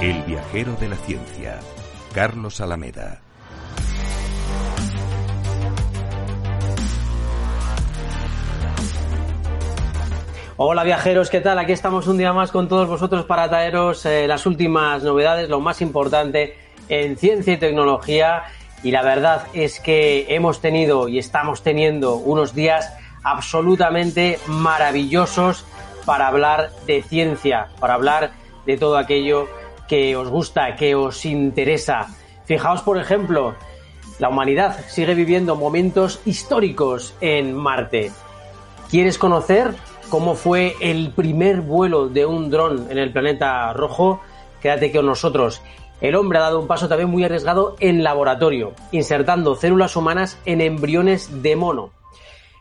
El viajero de la ciencia, Carlos Alameda. Hola viajeros, ¿qué tal? Aquí estamos un día más con todos vosotros para traeros eh, las últimas novedades, lo más importante en ciencia y tecnología. Y la verdad es que hemos tenido y estamos teniendo unos días absolutamente maravillosos para hablar de ciencia, para hablar de todo aquello que os gusta, que os interesa. Fijaos, por ejemplo, la humanidad sigue viviendo momentos históricos en Marte. ¿Quieres conocer cómo fue el primer vuelo de un dron en el planeta rojo, quédate con nosotros. El hombre ha dado un paso también muy arriesgado en laboratorio, insertando células humanas en embriones de mono.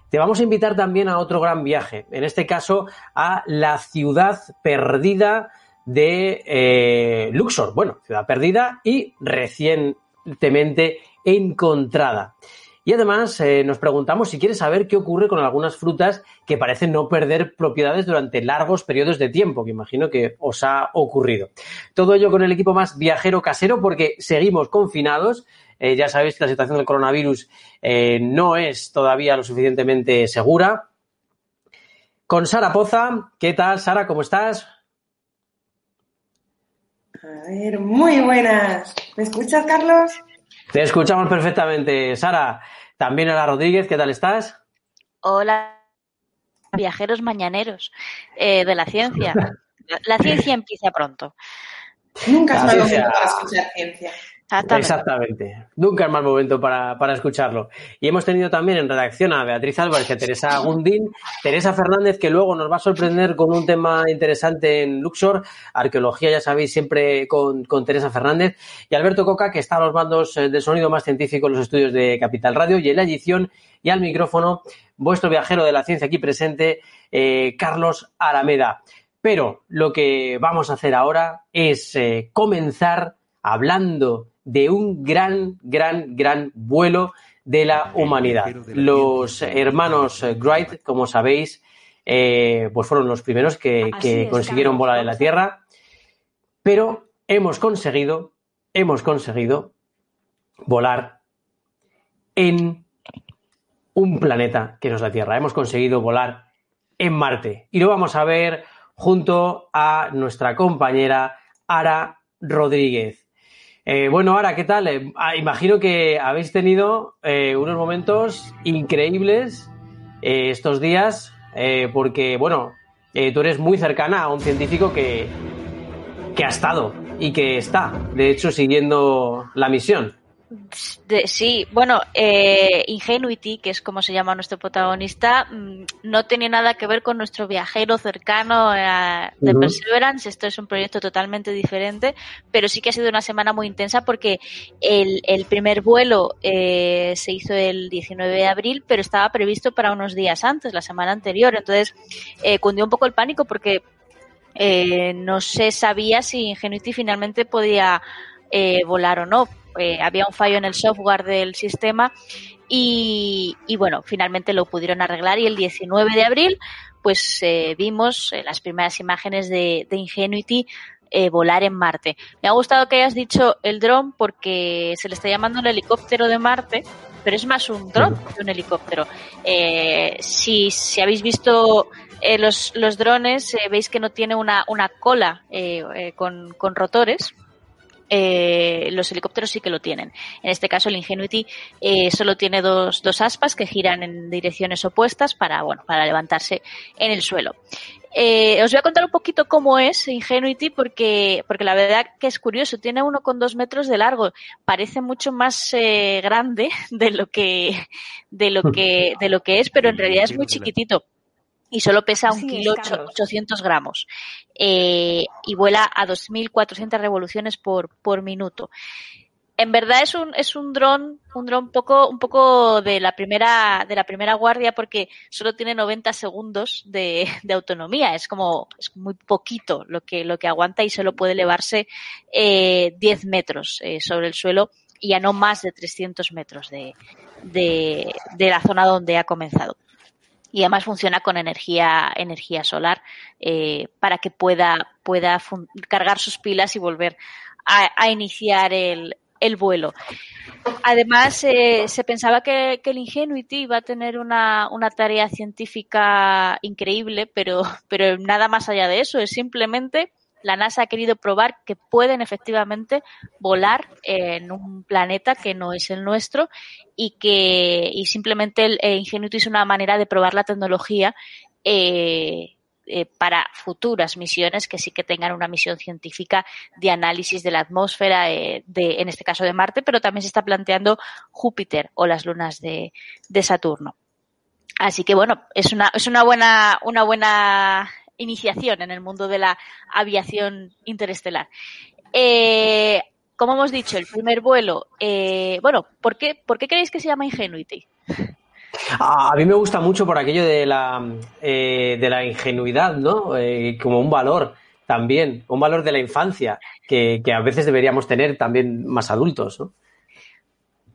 Te vamos a invitar también a otro gran viaje, en este caso a la ciudad perdida de eh, Luxor. Bueno, ciudad perdida y recientemente encontrada. Y además eh, nos preguntamos si quieres saber qué ocurre con algunas frutas que parecen no perder propiedades durante largos periodos de tiempo, que imagino que os ha ocurrido. Todo ello con el equipo más viajero casero porque seguimos confinados. Eh, ya sabéis que la situación del coronavirus no es todavía lo suficientemente segura. Con Sara Poza, ¿qué tal Sara? ¿Cómo estás? A ver, muy buenas. ¿Me escuchas, Carlos? Te escuchamos perfectamente, Sara. También Ana Rodríguez, ¿qué tal estás? Hola, viajeros mañaneros eh, de la ciencia. La ciencia empieza pronto. Nunca es mal momento para escuchar ciencia. Exactamente. Nunca es mal momento para, para, escucharlo. Y hemos tenido también en redacción a Beatriz Álvarez y a Teresa Gundín. Teresa Fernández, que luego nos va a sorprender con un tema interesante en Luxor. Arqueología, ya sabéis, siempre con, con Teresa Fernández. Y Alberto Coca, que está a los mandos eh, de sonido más científico en los estudios de Capital Radio. Y en la edición y al micrófono, vuestro viajero de la ciencia aquí presente, eh, Carlos Arameda. Pero lo que vamos a hacer ahora es eh, comenzar hablando de un gran, gran, gran vuelo de la humanidad. Los hermanos Wright, como sabéis, eh, pues fueron los primeros que, consiguieron volar en la Tierra, pero hemos conseguido, hemos conseguido volar en un planeta que no es la Tierra. Hemos conseguido volar en Marte. Y lo vamos a ver junto a nuestra compañera Ara Rodríguez. Eh, bueno, ahora, ¿qué tal? Eh, ah, imagino que habéis tenido eh, unos momentos increíbles estos días, porque, bueno, tú eres muy cercana a un científico que, que ha estado y que está, de hecho, siguiendo la misión. Sí, bueno, eh, Ingenuity, que es como se llama nuestro protagonista, mm, no tiene nada que ver con nuestro viajero cercano eh, de Perseverance. Esto es un proyecto totalmente diferente, pero sí que ha sido una semana muy intensa porque el, el primer vuelo eh, se hizo el 19 de abril, pero estaba previsto para unos días antes, la semana anterior. Entonces, cundió un poco el pánico porque no se sabía si Ingenuity finalmente podía volar o no eh, había un fallo en el software del sistema y, bueno, finalmente lo pudieron arreglar y el 19 de abril pues eh, vimos eh, las primeras imágenes de, Ingenuity volar en Marte. Me ha gustado que hayas dicho el dron porque se le está llamando el helicóptero de Marte, pero es más un dron que un helicóptero. si, si habéis visto los, los drones, veis que no tiene una, una cola con, con rotores, eh, los helicópteros sí que lo tienen. En este caso, el Ingenuity eh, solo tiene dos, dos aspas que giran en direcciones opuestas para, bueno, para levantarse en el suelo. Eh, os voy a contar un poquito cómo es Ingenuity porque, porque la verdad que es curioso. Tiene uno con dos metros de largo. Parece mucho más eh, grande de lo que, de lo que, de lo que es, pero en realidad es muy chiquitito y solo pesa un kilo 800 gramos eh, y vuela a 2.400 revoluciones por, por minuto. En verdad es un es un dron un dron poco un poco de la primera de la primera guardia porque solo tiene 90 segundos de, de autonomía. Es como es muy poquito lo que lo que aguanta y solo puede elevarse eh, 10 metros eh, sobre el suelo y a no más de 300 metros de, de, de la zona donde ha comenzado y además funciona con energía energía solar eh, para que pueda pueda cargar sus pilas y volver a, iniciar el, el, vuelo. Además, eh, se pensaba que, que, el Ingenuity iba a tener una, una tarea científica increíble, pero, pero nada más allá de eso. Es simplemente la NASA ha querido probar que pueden efectivamente volar en un planeta que no es el nuestro y que y simplemente el eh, Ingenuity es una manera de probar la tecnología eh, eh, para futuras misiones que sí que tengan una misión científica de análisis de la atmósfera de, en este caso de Marte, pero también se está planteando Júpiter o las lunas de, de Saturno. Así que bueno, es una, es una buena, una buena iniciación en el mundo de la aviación interestelar. Eh, como hemos dicho, el primer vuelo, eh, bueno, ¿por qué, ¿por qué creéis que se llama Ingenuity? A mí me gusta mucho por aquello de la, eh, de la ingenuidad, ¿no? como un valor también, un valor de la infancia que, a veces deberíamos tener también más adultos, ¿no?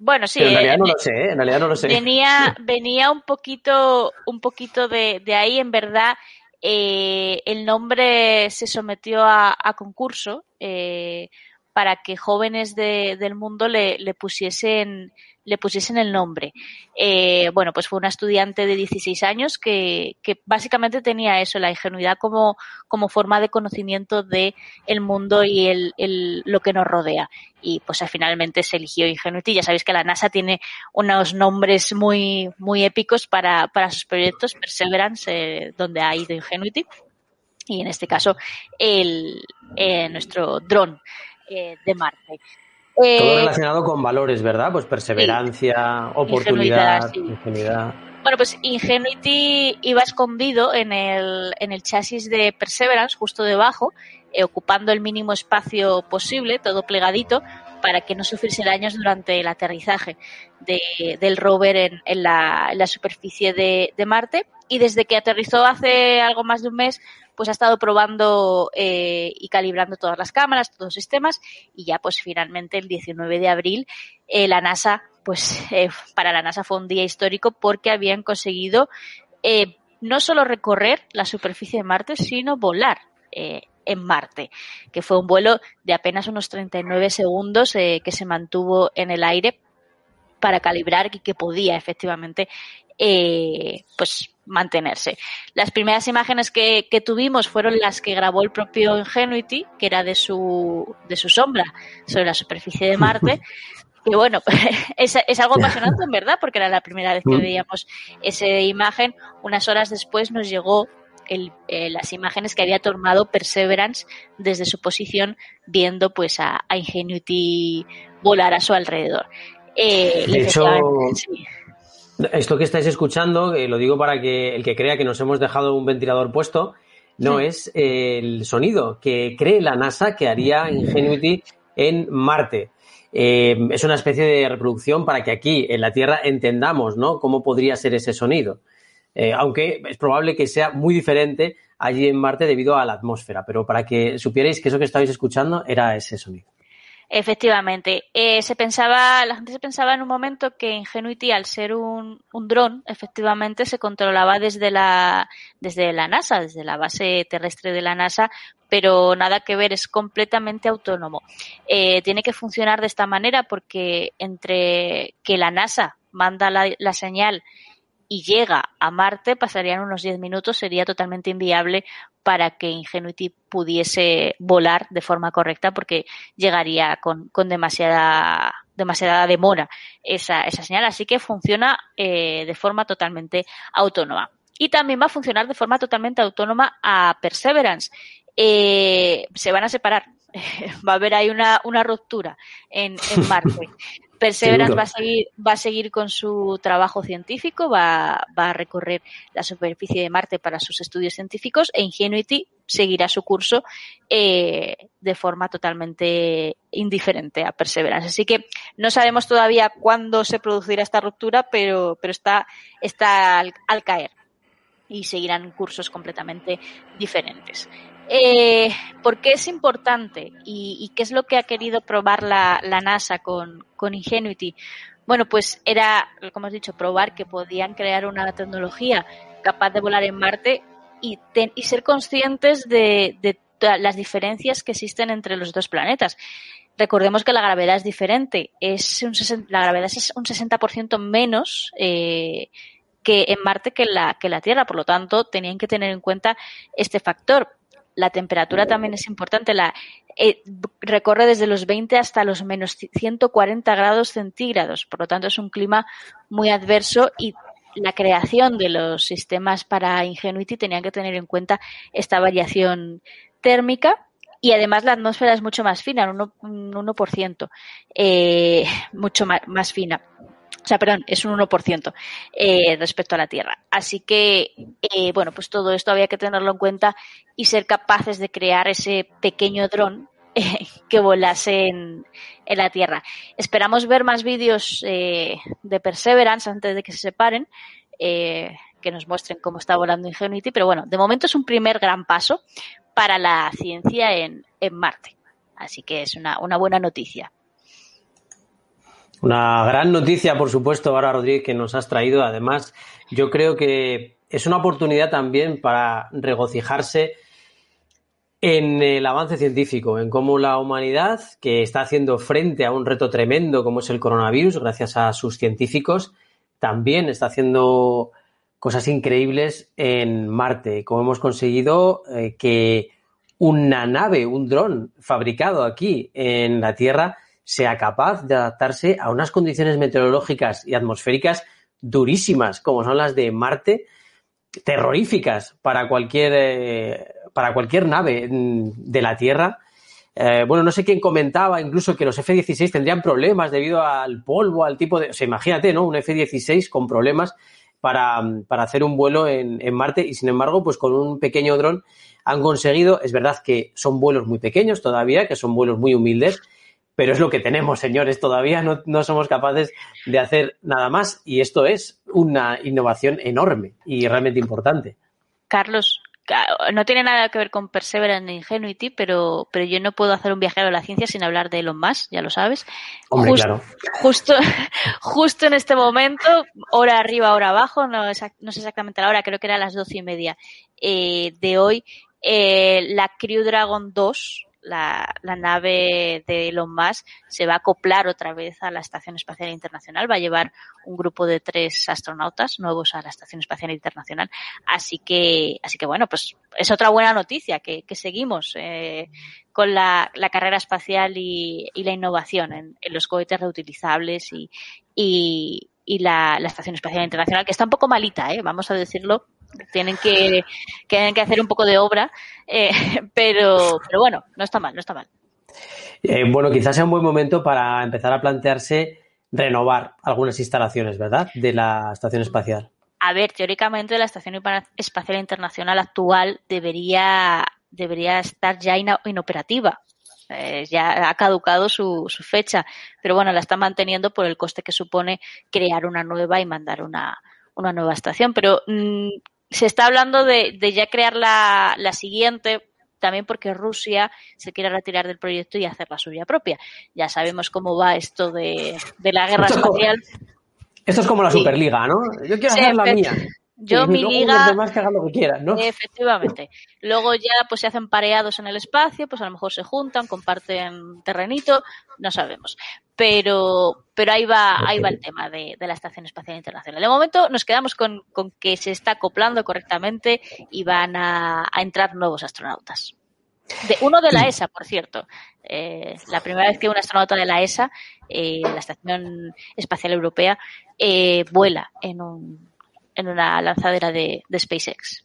Bueno, sí. en realidad no lo sé, en realidad no lo sé. Venía, venía un poquito, un poquito de, de ahí, en verdad. Eh, el nombre se sometió a, concurso eh, para que jóvenes del mundo le, pusiesen le pusiesen el nombre. Eh, bueno, pues fue una estudiante de 16 años que, básicamente tenía eso, la ingenuidad como, como forma de conocimiento de el mundo y el, lo que nos rodea. Y pues finalmente se eligió Ingenuity. Ya sabéis que la NASA tiene unos nombres muy, muy épicos para, para sus proyectos, Perseverance, eh, donde ha ido Ingenuity. Y en este caso, el, eh, nuestro dron de Marte. Todo eh, relacionado con valores, ¿verdad? Pues perseverancia, oportunidad, ingenuidad. Bueno, pues Ingenuity iba escondido en el, en el chasis de Perseverance, justo debajo, eh, ocupando el mínimo espacio posible, todo plegadito, para que no sufriese daños durante el aterrizaje del rover en, en, la, en la, superficie de, de Marte. Y desde que aterrizó hace algo más de un mes, pues ha estado probando eh, y calibrando todas las cámaras, todos los sistemas y ya pues finalmente el 19 de abril eh, la NASA, pues eh, para la NASA fue un día histórico porque habían conseguido no solo recorrer la superficie de Marte, sino volar en Marte, que fue un vuelo de apenas unos 39 segundos que se mantuvo en el aire para calibrar y que podía efectivamente pues mantenerse. Las primeras imágenes que, tuvimos fueron las que grabó el propio Ingenuity, que era de su, de su sombra sobre la superficie de Marte. Y bueno, es, es, algo apasionante en verdad, porque era la primera vez que mm. veíamos esa imagen. Unas horas después nos llegó el, eh, las imágenes que había tomado Perseverance desde su posición, viendo pues a, Ingenuity volar a su alrededor. Eh, de hecho, esto que estáis escuchando, lo digo para que el que crea que nos hemos dejado un ventilador puesto, no es el sonido que cree la NASA que haría Ingenuity en Marte. Eh, es una especie de reproducción para que aquí en la Tierra entendamos ¿no? cómo podría ser ese sonido. Eh, aunque es probable que sea muy diferente allí en Marte debido a la atmósfera, pero para que supierais que eso que estabais escuchando era ese sonido. Efectivamente, eh, se pensaba, la gente se pensaba en un momento que Ingenuity, al ser un, un dron, efectivamente se controlaba desde la, desde la NASA, desde la base terrestre de la NASA, pero nada que ver, es completamente autónomo. Eh, tiene que funcionar de esta manera porque entre que la NASA manda la, la señal y llega a Marte, pasarían unos 10 minutos, sería totalmente inviable para que Ingenuity pudiese volar de forma correcta porque llegaría con, con demasiada, demasiada demora esa, esa señal. Así que funciona eh, de forma totalmente autónoma. Y también va a funcionar de forma totalmente autónoma a Perseverance. Eh, se van a separar. va a haber ahí una, una ruptura en, en Marte. Perseverance va a seguir, va a seguir con su trabajo científico, va, va, a recorrer la superficie de Marte para sus estudios científicos e Ingenuity seguirá su curso eh, de forma totalmente indiferente a Perseverance. Así que no sabemos todavía cuándo se producirá esta ruptura, pero, pero está, está al, al caer y seguirán cursos completamente diferentes. Eh, ¿Por qué es importante y, qué es lo que ha querido probar la, NASA con, Ingenuity? Bueno, pues era, como has dicho, probar que podían crear una tecnología capaz de volar en Marte y, ser conscientes de, las diferencias que existen entre los dos planetas. Recordemos que la gravedad es diferente, es un la gravedad es un 60% menos eh, que en Marte que la, que la Tierra, por lo tanto, tenían que tener en cuenta este factor la temperatura también es importante. La, eh, recorre desde los 20 hasta los menos 140 grados centígrados. Por lo tanto, es un clima muy adverso y la creación de los sistemas para Ingenuity tenían que tener en cuenta esta variación térmica. Y además la atmósfera es mucho más fina, un 1%, eh, mucho más, más fina o sea, perdón, es un 1% eh, respecto a la Tierra. Así que, eh, bueno, pues todo esto había que tenerlo en cuenta y ser capaces de crear ese pequeño dron eh, que volase en, la Tierra. Esperamos ver más vídeos eh, de Perseverance antes de que se separen, eh, que nos muestren cómo está volando Ingenuity, pero bueno, de momento es un primer gran paso para la ciencia en, en Marte. Así que es una, una buena noticia. Una gran noticia, por supuesto, ahora Rodríguez, que nos has traído. Además, yo creo que es una oportunidad también para regocijarse en el avance científico, en cómo la humanidad, que está haciendo frente a un reto tremendo como es el coronavirus, gracias a sus científicos, también está haciendo cosas increíbles en Marte, como hemos conseguido eh, que una nave, un dron fabricado aquí en la Tierra, sea capaz de adaptarse a unas condiciones meteorológicas y atmosféricas durísimas, como son las de Marte, terroríficas para cualquier, eh, para cualquier nave mm, de la Tierra. Eh, bueno, no sé quién comentaba incluso que los F-16 tendrían problemas debido al polvo, al tipo de... O sea, imagínate, ¿no? Un F-16 con problemas para, para, hacer un vuelo en, en, Marte y sin embargo, pues con un pequeño dron han conseguido, es verdad que son vuelos muy pequeños todavía, que son vuelos muy humildes, pero es lo que tenemos, señores. Todavía no, no, somos capaces de hacer nada más y esto es una innovación enorme y realmente importante. Carlos, no tiene nada que ver con Perseverance ni Ingenuity, pero, pero yo no puedo hacer un viajero a la ciencia sin hablar de Elon Musk, ya lo sabes. Hombre, claro. Justo, justo en este momento, hora arriba, hora abajo, no, no sé exactamente la hora, creo que era a las doce y media eh, de hoy, eh, la Crew Dragon 2, la, nave de Elon Musk se va a acoplar otra vez a la Estación Espacial Internacional, va a llevar un grupo de tres astronautas nuevos a la Estación Espacial Internacional. Así que, así que bueno, pues es otra buena noticia que, que seguimos eh, con la, la, carrera espacial y, la innovación en, los cohetes reutilizables y, y, y la, la, Estación Espacial Internacional, que está un poco malita, ¿eh? vamos a decirlo tienen que, tienen que hacer un poco de obra, eh, pero, pero bueno, no está mal, no está mal. Eh, bueno, quizás sea un buen momento para empezar a plantearse renovar algunas instalaciones, ¿verdad? De la estación espacial. A ver, teóricamente la Estación Espacial Internacional actual debería, debería estar ya inoperativa. Eh, ya ha caducado su, su, fecha, pero bueno, la está manteniendo por el coste que supone crear una nueva y mandar una, una nueva estación. Pero mm, se está hablando de, de ya crear la, la, siguiente, también porque Rusia se quiere retirar del proyecto y hacer la suya propia. Ya sabemos cómo va esto de, de la guerra esto espacial. Es como, esto es como la Superliga, ¿no? Yo quiero hacer la mía. Yo mi liga. Los que hagan lo que quieran, ¿no? Efectivamente. Luego ya pues se hacen pareados en el espacio, pues a lo mejor se juntan, comparten terrenito, no sabemos. Pero, pero ahí va, ahí va el tema de, de la Estación Espacial Internacional. De momento nos quedamos con, con que se está acoplando correctamente y van a, a entrar nuevos astronautas. De, uno de la ESA, por cierto. Eh, la primera vez que un astronauta de la ESA, eh, la Estación Espacial Europea, eh, vuela en un en una lanzadera de, SpaceX.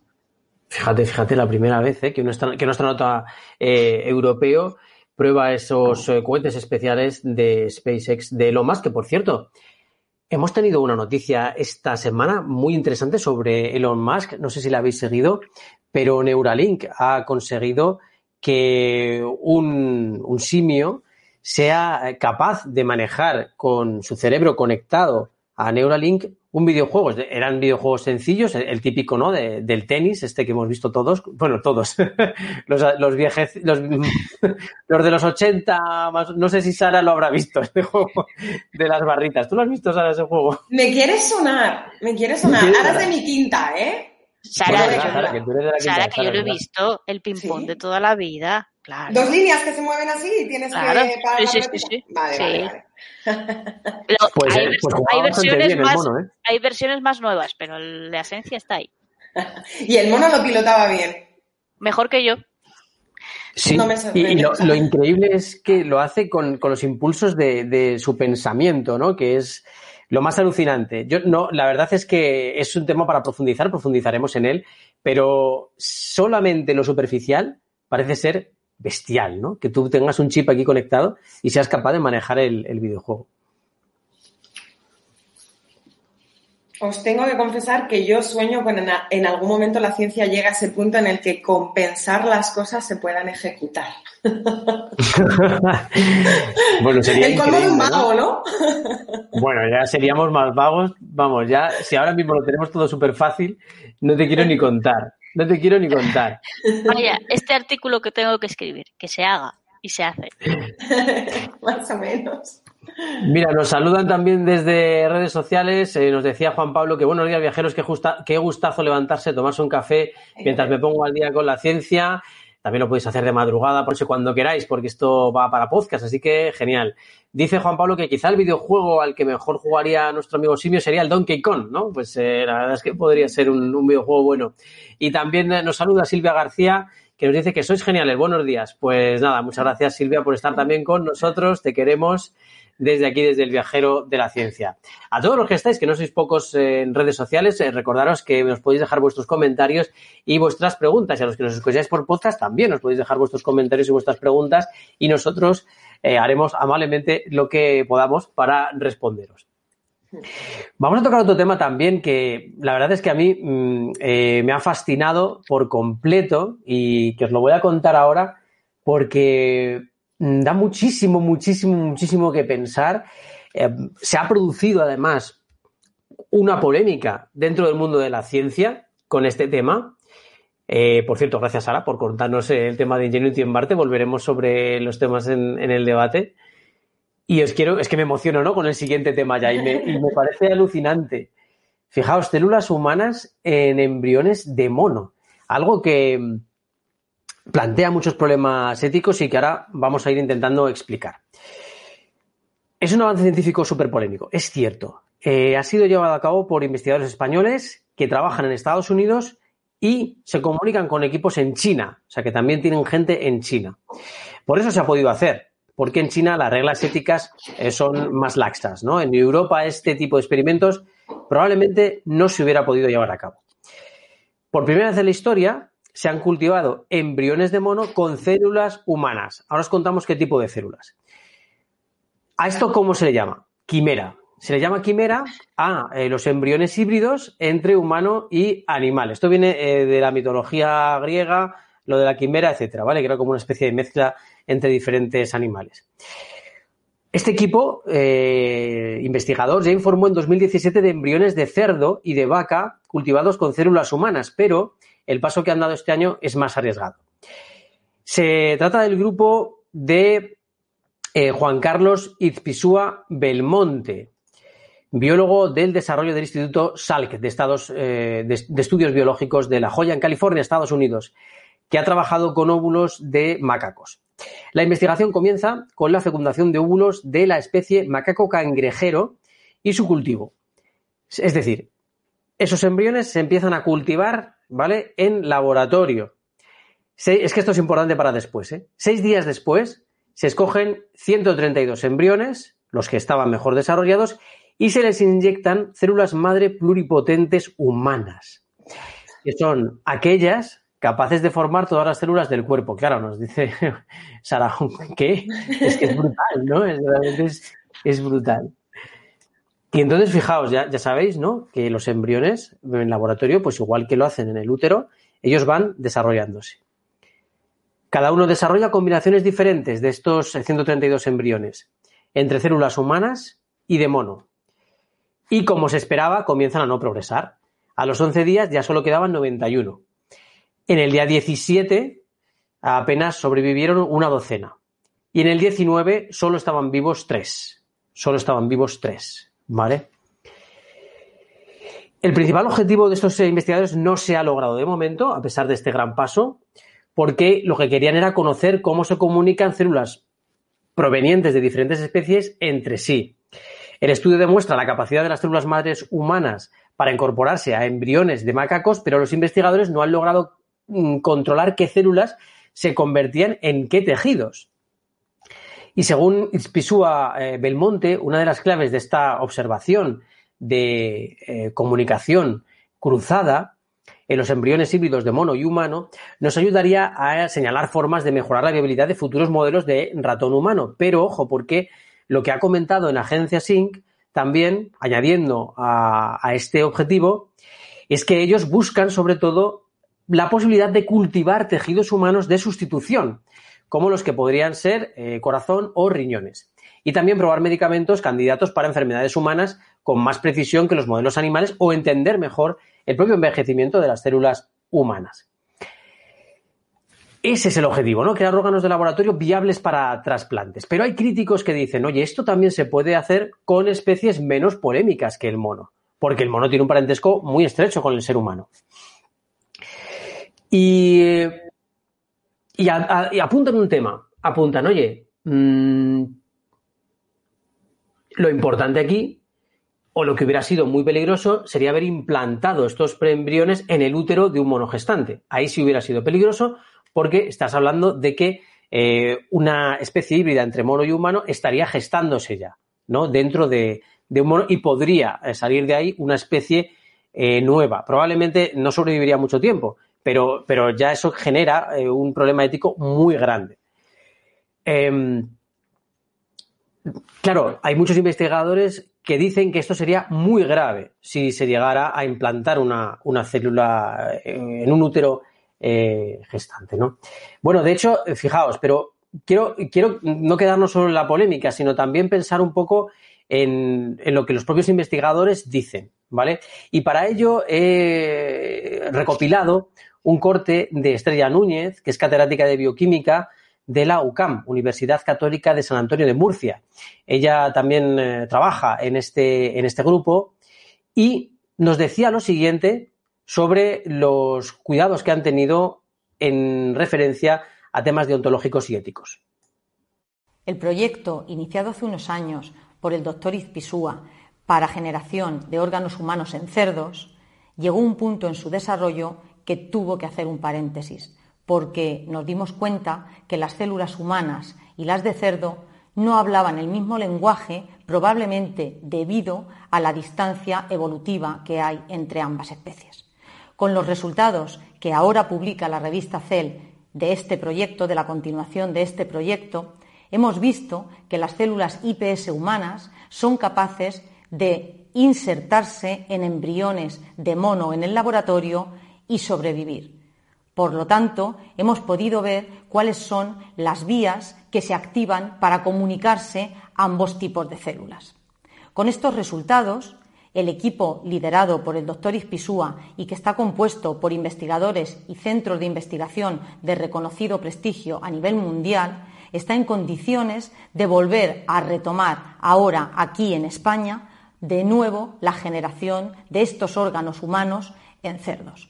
Fíjate, fíjate, la primera vez ¿eh? que, un astronauta eh, europeo prueba esos eh, cohetes especiales de SpaceX de Elon Musk, que por cierto, hemos tenido una noticia esta semana muy interesante sobre Elon Musk, no sé si la habéis seguido, pero Neuralink ha conseguido que un simio sea capaz de manejar con su cerebro conectado a Neuralink un videojuego. Eran videojuegos sencillos, el, típico, ¿no? De, del tenis, este que hemos visto todos. Bueno, todos. los, los los, los, de los 80, más, no sé si Sara lo habrá visto, este juego de las barritas. ¿Tú lo has visto, Sara, ese juego? Me quieres sonar, me quieres sonar. Ahora es de mi quinta, ¿eh? Sara, bueno, Sara, Sara, que, tú eres de la quinta, Sara, que yo lo he visto, el ping-pong ¿Sí? de toda la vida. Claro. Dos líneas que se mueven así y tienes claro. que pagar sí, la sí, sí, sí. Vale, Sí. vale, vale. Pero Pues, hay, eh, pues hay versiones bien más, mono, ¿eh? hay versiones más nuevas, pero la esencia está ahí. Y el mono lo pilotaba bien. Mejor que yo. Sí, No me y, y lo, lo increíble es que lo hace con, con los impulsos de, de su pensamiento, ¿no? Que es lo más alucinante. Yo no, la verdad es que es un tema para profundizar, profundizaremos en él, pero solamente lo superficial parece ser bestial, ¿no? Que tú tengas un chip aquí conectado y seas capaz de manejar el, el videojuego. Os tengo que confesar que yo sueño con en, en algún momento la ciencia llega a ese punto en el que compensar las cosas se puedan ejecutar. bueno, sería el colmo de un increíble, ¿no? mago, ¿no? Bueno, ya seríamos más vagos. Vamos, ya, si ahora mismo lo tenemos todo súper fácil, no te quiero ni contar. No te quiero ni contar. Vaya, este artículo que tengo que escribir, que se haga y se hace. Más o menos. Mira, nos saludan también desde redes sociales. Eh, nos decía Juan Pablo que buenos días, viajeros, qué, justa, qué gustazo levantarse, tomarse un café mientras me pongo al día con la ciencia. También lo podéis hacer de madrugada, por si cuando queráis, porque esto va para podcast, así que genial. Dice Juan Pablo que quizá el videojuego al que mejor jugaría nuestro amigo Simio sería el Donkey Kong, ¿no? Pues eh, la verdad es que podría ser un, un videojuego bueno. Y también eh, nos saluda Silvia García, que nos dice que sois geniales. Buenos días. Pues nada, muchas gracias Silvia por estar también con nosotros. Te queremos desde aquí, desde el viajero de la ciencia. A todos los que estáis, que no sois pocos en redes sociales, eh, recordaros que nos podéis dejar vuestros comentarios y vuestras preguntas. Y a los que nos escucháis por podcast también nos podéis dejar vuestros comentarios y vuestras preguntas y nosotros eh, haremos amablemente lo que podamos para responderos. Vamos a tocar otro tema también que la verdad es que a mí mm, eh, me ha fascinado por completo y que os lo voy a contar ahora porque da muchísimo, muchísimo, muchísimo que pensar. Eh, se ha producido además una polémica dentro del mundo de la ciencia con este tema. Eh, por cierto, gracias Sara por contarnos el tema de Ingenuity en Marte. Volveremos sobre los temas en, el debate. Y os quiero, es que me emociono, ¿no? Con el siguiente tema ya y me, y me parece alucinante. Fijaos, células humanas en embriones de mono. Algo que mm, plantea muchos problemas éticos y que ahora vamos a ir intentando explicar. Es un avance científico súper polémico, es cierto. Eh, ha sido llevado a cabo por investigadores españoles que trabajan en Estados Unidos y se comunican con equipos en China, o sea que también tienen gente en China. Por eso se ha podido hacer, porque en China las reglas éticas eh, son más laxas, ¿no? En Europa este tipo de experimentos probablemente no se hubiera podido llevar a cabo. Por primera vez en la historia se han cultivado embriones de mono con células humanas. Ahora os contamos qué tipo de células. ¿A esto cómo se le llama? Quimera. Se le llama quimera a eh, los embriones híbridos entre humano y animal. Esto viene eh, de la mitología griega, lo de la quimera, etcétera, ¿vale? Que era como una especie de mezcla entre diferentes animales. Este equipo eh, investigador ya informó en 2017 de embriones de cerdo y de vaca cultivados con células humanas, pero el paso que han dado este año es más arriesgado. Se trata del grupo de eh, Juan Carlos Izpisúa Belmonte, biólogo del desarrollo del Instituto Salk de, eh, de Estudios Biológicos de La Joya, en California, Estados Unidos, que ha trabajado con óvulos de macacos. La investigación comienza con la fecundación de óvulos de la especie macaco cangrejero y su cultivo. Es decir, esos embriones se empiezan a cultivar, ¿vale? En laboratorio. Es que esto es importante para después, ¿eh? Seis días después se escogen 132 embriones, los que estaban mejor desarrollados, y se les inyectan células madre pluripotentes humanas, que son aquellas capaces de formar todas las células del cuerpo. Claro, nos dice Sara, ¿qué? Es que es brutal, ¿no? Es, es, brutal. Y entonces, fijaos, ya, ya sabéis, ¿no? Que los embriones en laboratorio, pues igual que lo hacen en el útero, ellos van desarrollándose. Cada uno desarrolla combinaciones diferentes de estos 132 embriones entre células humanas y de mono. Y como se esperaba, comienzan a no progresar. A los 11 días ya solo quedaban 91. En el día 17 apenas sobrevivieron una docena. Y en el 19 solo estaban vivos tres. Solo estaban vivos tres. El principal objetivo de estos investigadores no se ha logrado de momento, a pesar de este gran paso, porque lo que querían era conocer cómo se comunican células provenientes de diferentes especies entre sí. El estudio demuestra la capacidad de las células madres humanas para incorporarse a embriones de macacos, pero los investigadores no han logrado Mm, controlar qué células se convertían en qué tejidos. Y según Pisúa eh, Belmonte, una de las claves de esta observación de eh, comunicación cruzada en los embriones híbridos de mono y humano nos ayudaría a señalar formas de mejorar la viabilidad de futuros modelos de ratón humano. Pero ojo, porque lo que ha comentado en Agencia Sync, también añadiendo a este objetivo, es que ellos buscan sobre todo la posibilidad de cultivar tejidos humanos de sustitución, como los que podrían ser eh, corazón o riñones. Y también probar medicamentos candidatos para enfermedades humanas con más precisión que los modelos animales o entender mejor el propio envejecimiento de las células humanas. Ese es el objetivo, ¿no? Crear órganos de laboratorio viables para trasplantes. Pero hay críticos que dicen, oye, esto también se puede hacer con especies menos polémicas que el mono, porque el mono tiene un parentesco muy estrecho con el ser humano. Y, y, apuntan un tema, apuntan, oye, mm, lo importante aquí, o lo que hubiera sido muy peligroso, sería haber implantado estos preembriones en el útero de un monogestante. Ahí sí hubiera sido peligroso porque estás hablando de que eh, una especie híbrida entre mono y humano estaría gestándose ya, ¿no? Dentro de, un mono y podría eh, salir de ahí una especie eh, nueva. Probablemente no sobreviviría mucho tiempo, pero, pero ya eso genera eh, un problema ético muy grande. Em, claro, hay muchos investigadores que dicen que esto sería muy grave si se llegara a implantar una, célula eh, en un útero eh, gestante, ¿no? Bueno, de hecho, fijaos, pero quiero, quiero no quedarnos solo en la polémica, sino también pensar un poco en, en lo que los propios investigadores dicen, ¿vale? Y para ello he recopilado un corte de Estrella Núñez, que es catedrática de bioquímica de la UCAM, Universidad Católica de San Antonio de Murcia. Ella también eh, trabaja en este, en este grupo y nos decía lo siguiente sobre los cuidados que han tenido en referencia a temas deontológicos y éticos. El proyecto, iniciado hace unos años por el doctor Izpisúa para generación de órganos humanos en cerdos, llegó a un punto en su desarrollo que tuvo que hacer un paréntesis, porque nos dimos cuenta que las células humanas y las de cerdo no hablaban el mismo lenguaje, probablemente debido a la distancia evolutiva que hay entre ambas especies. Con los resultados que ahora publica la revista Cell de este proyecto, de la continuación de este proyecto, hemos visto que las células IPS humanas son capaces de insertarse en embriones de mono en el laboratorio y sobrevivir. Por lo tanto, hemos podido ver cuáles son las vías que se activan para comunicarse ambos tipos de células. Con estos resultados, el equipo liderado por el doctor Ispisúa y que está compuesto por investigadores y centros de investigación de reconocido prestigio a nivel mundial está en condiciones de volver a retomar ahora aquí en España de nuevo la generación de estos órganos humanos en cerdos.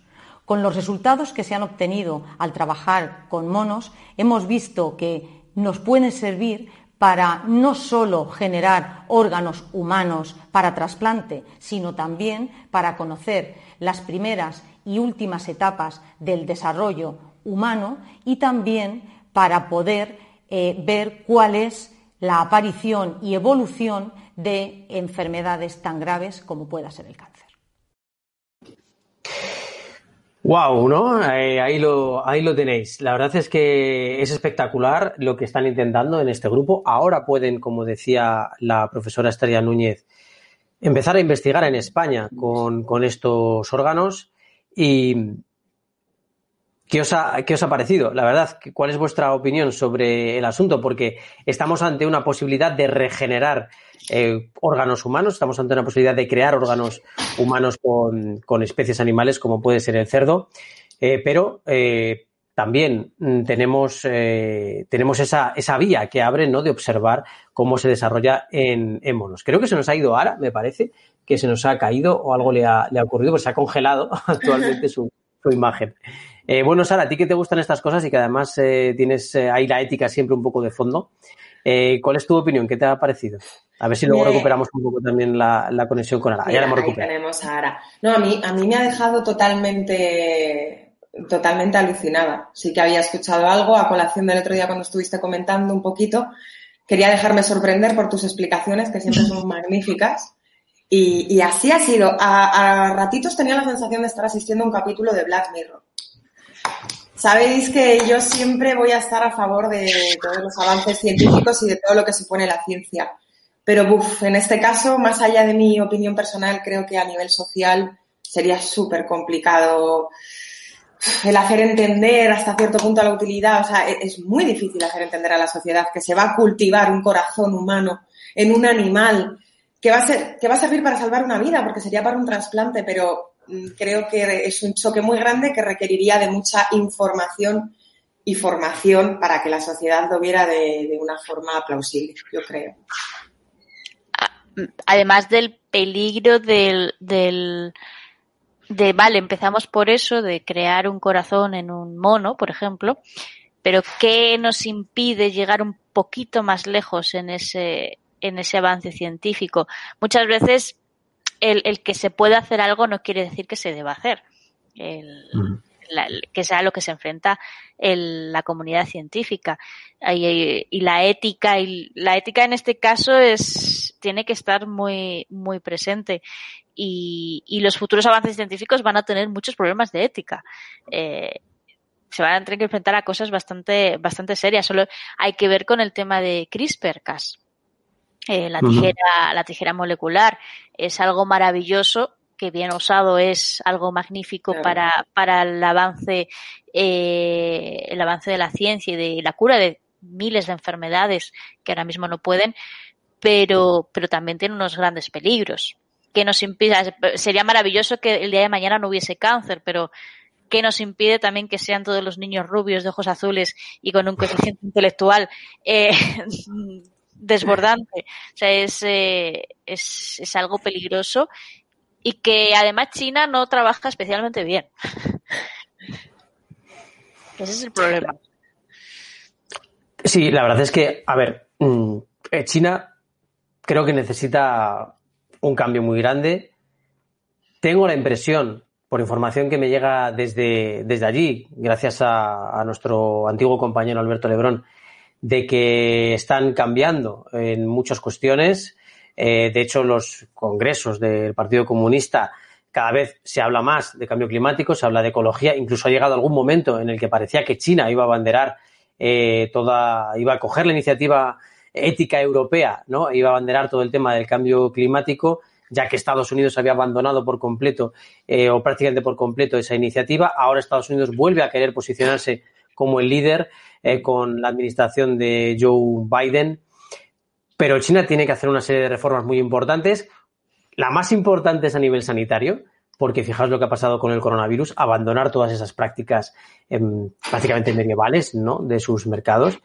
Con los resultados que se han obtenido al trabajar con monos, hemos visto que nos pueden servir para no solo generar órganos humanos para trasplante, sino también para conocer las primeras y últimas etapas del desarrollo humano y también para poder eh, ver cuál es la aparición y evolución de enfermedades tan graves como pueda ser el cáncer. Wow, ¿no? Eh, ahí, lo, ahí lo tenéis. La verdad es que es espectacular lo que están intentando en este grupo. Ahora pueden, como decía la profesora Estrella Núñez, empezar a investigar en España con, con estos órganos. ¿Y qué os, ha, qué os ha parecido? La verdad, ¿cuál es vuestra opinión sobre el asunto? Porque estamos ante una posibilidad de regenerar eh, órganos humanos, estamos ante una posibilidad de crear órganos humanos con, especies animales como puede ser el cerdo, eh, pero eh, también mm, tenemos, tenemos esa, esa, vía que abre ¿no? de observar cómo se desarrolla en, monos. Creo que se nos ha ido ahora, me parece, que se nos ha caído o algo le ha, le ha ocurrido, pues se ha congelado actualmente su, su imagen. Bueno, Sara, a ti que te gustan estas cosas y que además tienes ahí la ética siempre un poco de fondo, ¿cuál es tu opinión? ¿Qué te ha parecido? A ver si luego recuperamos un poco también la, conexión con Ara. ya la hemos recuperado. tenemos a Ara. No, a mí, a mí me ha dejado totalmente, totalmente alucinada. Sí que había escuchado algo a colación del otro día cuando estuviste comentando un poquito. Quería dejarme sorprender por tus explicaciones, que siempre son magníficas. Y, así ha sido. A, a, ratitos tenía la sensación de estar asistiendo a un capítulo de Black Mirror. Sabéis que yo siempre voy a estar a favor de todos los avances científicos y de todo lo que supone la ciencia. Pero buf, en este caso, más allá de mi opinión personal, creo que a nivel social sería súper complicado el hacer entender hasta cierto punto la utilidad. O sea, e-, es muy difícil hacer entender a la sociedad que se va a cultivar un corazón humano en un animal que va a ser, que va a servir para salvar una vida, porque sería para un trasplante, pero creo que es un choque muy grande que requeriría de mucha información y formación para que la sociedad lo viera de, una forma plausible, yo creo además del peligro del, del de, vale, empezamos por eso, de crear un corazón en un mono, por ejemplo, pero ¿qué nos impide llegar un poquito más lejos en ese, en ese avance científico? Muchas veces el, el que se pueda hacer algo no quiere decir que se deba hacer. El, que sea lo que se enfrenta el, la comunidad científica. Y, y, la ética y la ética en este caso es tiene que estar muy muy presente. Y, y los futuros avances científicos van a tener muchos problemas de ética. Eh, se van a tener que enfrentar a cosas bastante bastante serias. Solo hay que ver con el tema de CRISPR-Cas eh, la tijera la tijera molecular es algo maravilloso que bien usado es algo magnífico para, para el avance, eh, el avance de la ciencia y de la cura de miles de enfermedades que ahora mismo no pueden, pero, pero también tiene unos grandes peligros. Que nos impide, sería maravilloso que el día de mañana no hubiese cáncer, pero que nos impide también que sean todos los niños rubios de ojos azules y con un coeficiente intelectual eh, desbordante. O sea, es, eh, es, es algo peligroso y que además China no trabaja especialmente bien. Ese es el problema. Sí, la verdad es que, a ver, mm, eh, China creo que necesita un cambio muy grande. Tengo la impresión, por información que me llega desde, desde allí, gracias a, a nuestro antiguo compañero Alberto Lebrón, de que están cambiando en muchas cuestiones eh, de hecho, los congresos del Partido Comunista cada vez se habla más de cambio climático, se habla de ecología, incluso ha llegado algún momento en el que parecía que China iba a abanderar eh, toda, iba a coger la iniciativa ética europea, ¿no? Iba a abanderar todo el tema del cambio climático, ya que Estados Unidos había abandonado por completo eh, o prácticamente por completo esa iniciativa. Ahora Estados Unidos vuelve a querer posicionarse como el líder eh, con la administración de Joe Biden. Pero China tiene que hacer una serie de reformas muy importantes. La más importante es a nivel sanitario, porque fijaos lo que ha pasado con el coronavirus, abandonar todas esas prácticas em, prácticamente medievales ¿no? de sus mercados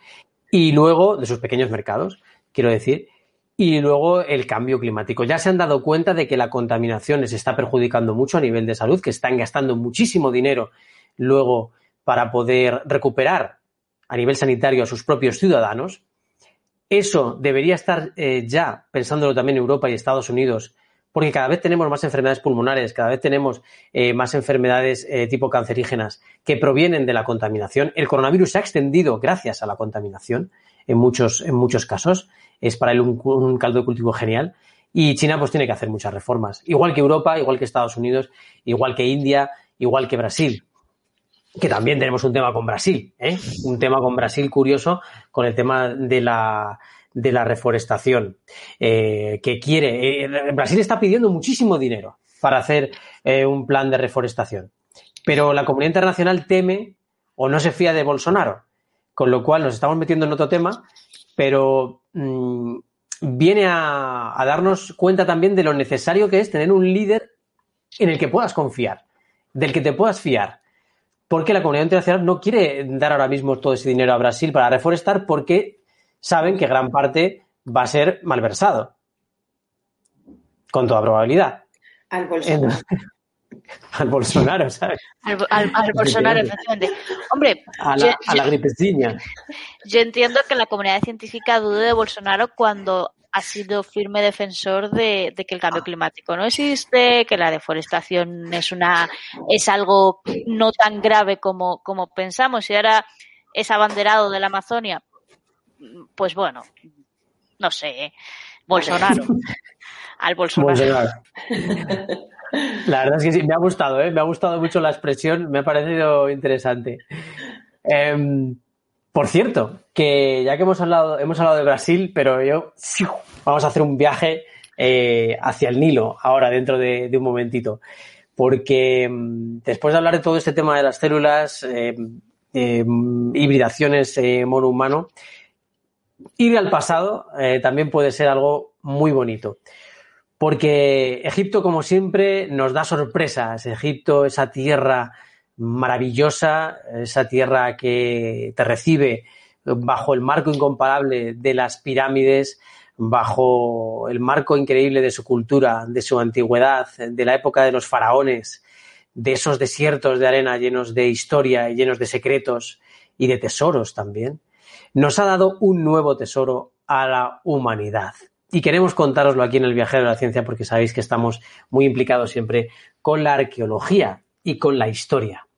y luego de sus pequeños mercados, quiero decir, y luego el cambio climático. Ya se han dado cuenta de que la contaminación les está perjudicando mucho a nivel de salud, que están gastando muchísimo dinero luego para poder recuperar a nivel sanitario a sus propios ciudadanos. Eso debería estar eh, ya, pensándolo también Europa y Estados Unidos, porque cada vez tenemos más enfermedades pulmonares, cada vez tenemos eh, más enfermedades eh, tipo cancerígenas que provienen de la contaminación. El coronavirus se ha extendido gracias a la contaminación en muchos, en muchos casos. Es para él un, caldo de cultivo genial. Y China pues tiene que hacer muchas reformas. Igual que Europa, igual que Estados Unidos, igual que India, igual que Brasil. Que también tenemos un tema con Brasil, ¿eh? Un tema con Brasil curioso con el tema de la, de la reforestación, eh, que quiere. Eh, Brasil está pidiendo muchísimo dinero para hacer un plan de reforestación, pero la comunidad internacional teme o no se fía de Bolsonaro, con lo cual nos estamos metiendo en otro tema, pero mm, viene a darnos cuenta también de lo necesario que es tener un líder en el que puedas confiar, del que te puedas fiar porque la comunidad internacional no quiere dar ahora mismo todo ese dinero a Brasil para reforestar porque saben que gran parte va a ser malversado. Con toda probabilidad. Al Bolsonaro. al Bolsonaro, ¿sabes? Al, Bolsonaro, efectivamente. Hombre, a la, yo, a gripeciña. Yo entiendo que la comunidad científica dude de Bolsonaro cuando ha sido firme defensor de, de, que el cambio climático no existe, que la deforestación es una es algo no tan grave como, como pensamos. Y ahora es abanderado de la Amazonia, pues bueno, no sé, Bolsonaro. Al Bolsonaro. La verdad es que sí, me ha gustado, ¿eh? me ha gustado mucho la expresión, me ha parecido interesante. Eh, por cierto, que ya que hemos hablado, hemos hablado de Brasil, pero yo vamos a hacer un viaje eh, hacia el Nilo ahora, dentro de, un momentito. Porque mm, después de hablar de todo este tema de las células, eh, eh, hibridaciones mono-humano, ir al pasado eh, también puede ser algo muy bonito. Porque Egipto, como siempre, nos da sorpresas. Egipto, esa tierra maravillosa, esa tierra que te recibe bajo el marco incomparable de las pirámides, bajo el marco increíble de su cultura, de su antigüedad, de la época de los faraones, de esos desiertos de arena llenos de historia y llenos de secretos y de tesoros también nos ha dado un nuevo tesoro a la humanidad. Y queremos contároslo aquí en el Viajero de la Ciencia porque sabéis que estamos muy implicados siempre con la arqueología y con la historia.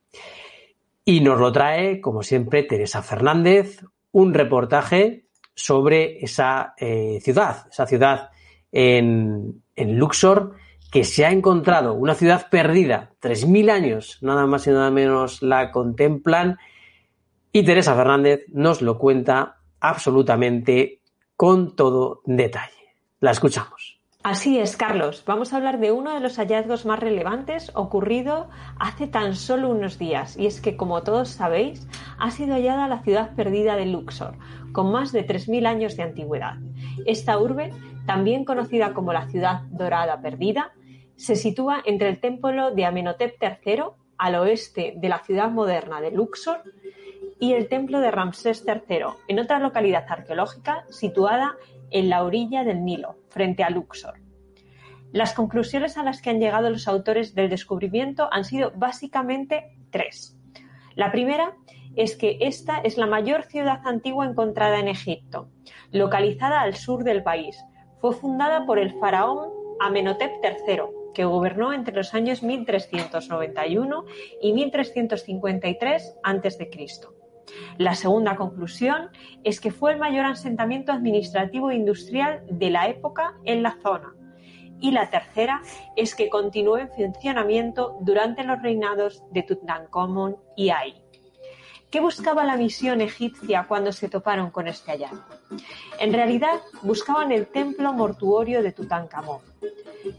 Y nos lo trae, como siempre, Teresa Fernández, un reportaje sobre esa eh, ciudad, esa ciudad en, en Luxor, que se ha encontrado, una ciudad perdida, 3.000 años, nada más y nada menos la contemplan y Teresa Fernández nos lo cuenta absolutamente con todo detalle. La escuchamos. Así es, Carlos. Vamos a hablar de uno de los hallazgos más relevantes ocurrido hace tan solo unos días. Y es que, como todos sabéis, ha sido hallada la ciudad perdida de Luxor, con más de 3.000 años de antigüedad. Esta urbe, también conocida como la ciudad dorada perdida, se sitúa entre el templo de Amenhotep III, al oeste de la ciudad moderna de Luxor, y el templo de Ramsés III, en otra localidad arqueológica situada en la orilla del Nilo, frente a Luxor. Las conclusiones a las que han llegado los autores del descubrimiento han sido básicamente tres. La primera es que esta es la mayor ciudad antigua encontrada en Egipto, localizada al sur del país. Fue fundada por el faraón Amenhotep III, que gobernó entre los años 1391 y 1353 a.C. La segunda conclusión es que fue el mayor asentamiento administrativo e industrial de la época en la zona. y la tercera es que continuó en funcionamiento durante los reinados de Tutankamón y Ai. ¿Qué buscaba la misión egipcia cuando se toparon con este hallazgo? En realidad buscaban el templo mortuorio de Tutankamón.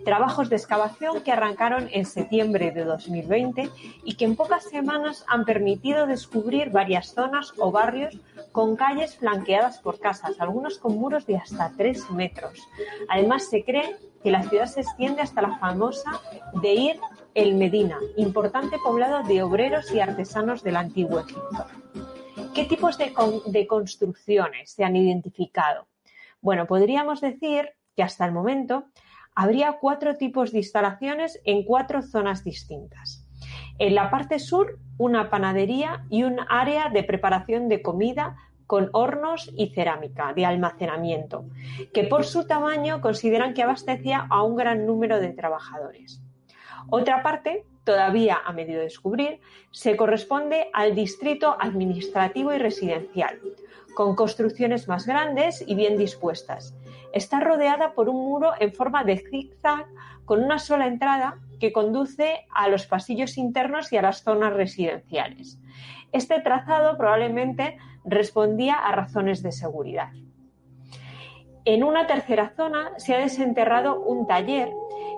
Trabajos de excavación que arrancaron en septiembre de 2020 y que en pocas semanas han permitido descubrir varias zonas o barrios con calles flanqueadas por casas, algunos con muros de hasta 3 metros. Además, se cree que la ciudad se extiende hasta la famosa Deir el Medina, importante poblado de obreros y artesanos del antiguo Egipto. ¿Qué tipos de, de construcciones se han identificado? Bueno, podríamos decir que hasta el momento habría cuatro tipos de instalaciones en cuatro zonas distintas. En la parte sur, una panadería y un área de preparación de comida con hornos y cerámica de almacenamiento, que por su tamaño consideran que abastecía a un gran número de trabajadores. Otra parte, todavía a medio de descubrir, se corresponde al distrito administrativo y residencial, con construcciones más grandes y bien dispuestas. Está rodeada por un muro en forma de zigzag con una sola entrada que conduce a los pasillos internos y a las zonas residenciales. Este trazado probablemente respondía a razones de seguridad. En una tercera zona se ha desenterrado un taller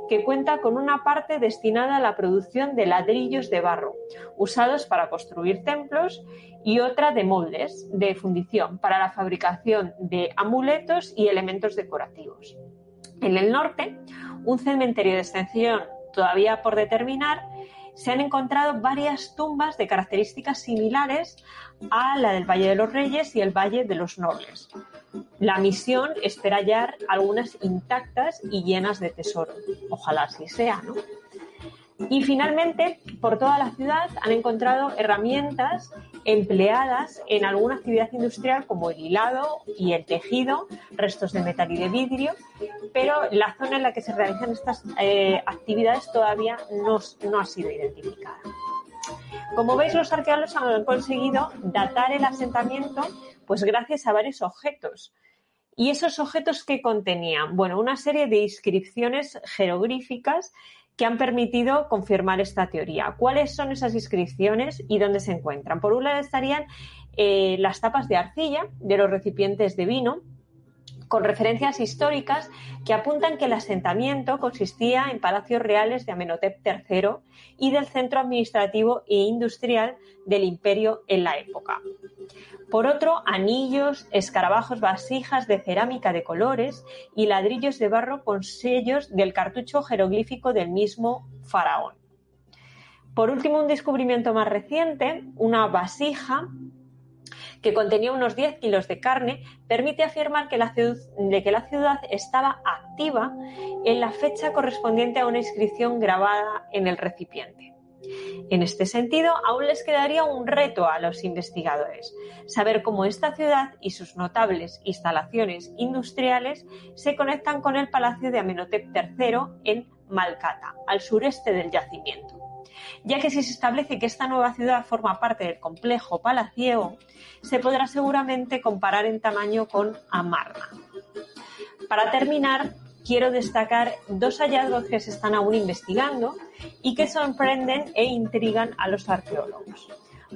que cuenta con una parte destinada a la producción de ladrillos de barro, usados para construir templos, y otra de moldes de fundición para la fabricación de amuletos y elementos decorativos. En el norte, un cementerio de extensión todavía por determinar se han encontrado varias tumbas de características similares a la del Valle de los Reyes y el Valle de los Nobles. La misión espera hallar algunas intactas y llenas de tesoro. Ojalá así sea, ¿no? Y finalmente, por toda la ciudad han encontrado herramientas empleadas en alguna actividad industrial como el hilado y el tejido, restos de metal y de vidrio, pero la zona en la que se realizan estas eh, actividades todavía no, no ha sido identificada. Como veis, los arqueólogos han conseguido datar el asentamiento pues gracias a varios objetos. ¿Y esos objetos que contenían? Bueno, una serie de inscripciones jeroglíficas que han permitido confirmar esta teoría. ¿Cuáles son esas inscripciones y dónde se encuentran? Por un lado estarían eh, las tapas de arcilla de los recipientes de vino, con referencias históricas que apuntan que el asentamiento consistía en palacios reales de Amenhotep III y del centro administrativo e industrial del imperio en la época. Por otro, anillos, escarabajos, vasijas de cerámica de colores y ladrillos de barro con sellos del cartucho jeroglífico del mismo faraón. Por último, un descubrimiento más reciente, una vasija que contenía unos 10 kilos de carne, permite afirmar que la, ciudad estaba activa en la fecha correspondiente a una inscripción grabada en el recipiente. En este sentido, aún les quedaría un reto a los investigadores, saber cómo esta ciudad y sus notables instalaciones industriales se conectan con el palacio de Amenhotep III en Malcata, al sureste del yacimiento ya que si se establece que esta nueva ciudad forma parte del complejo palaciego, se podrá seguramente comparar en tamaño con Amarna. Para terminar, quiero destacar dos hallazgos que se están aún investigando y que sorprenden e intrigan a los arqueólogos.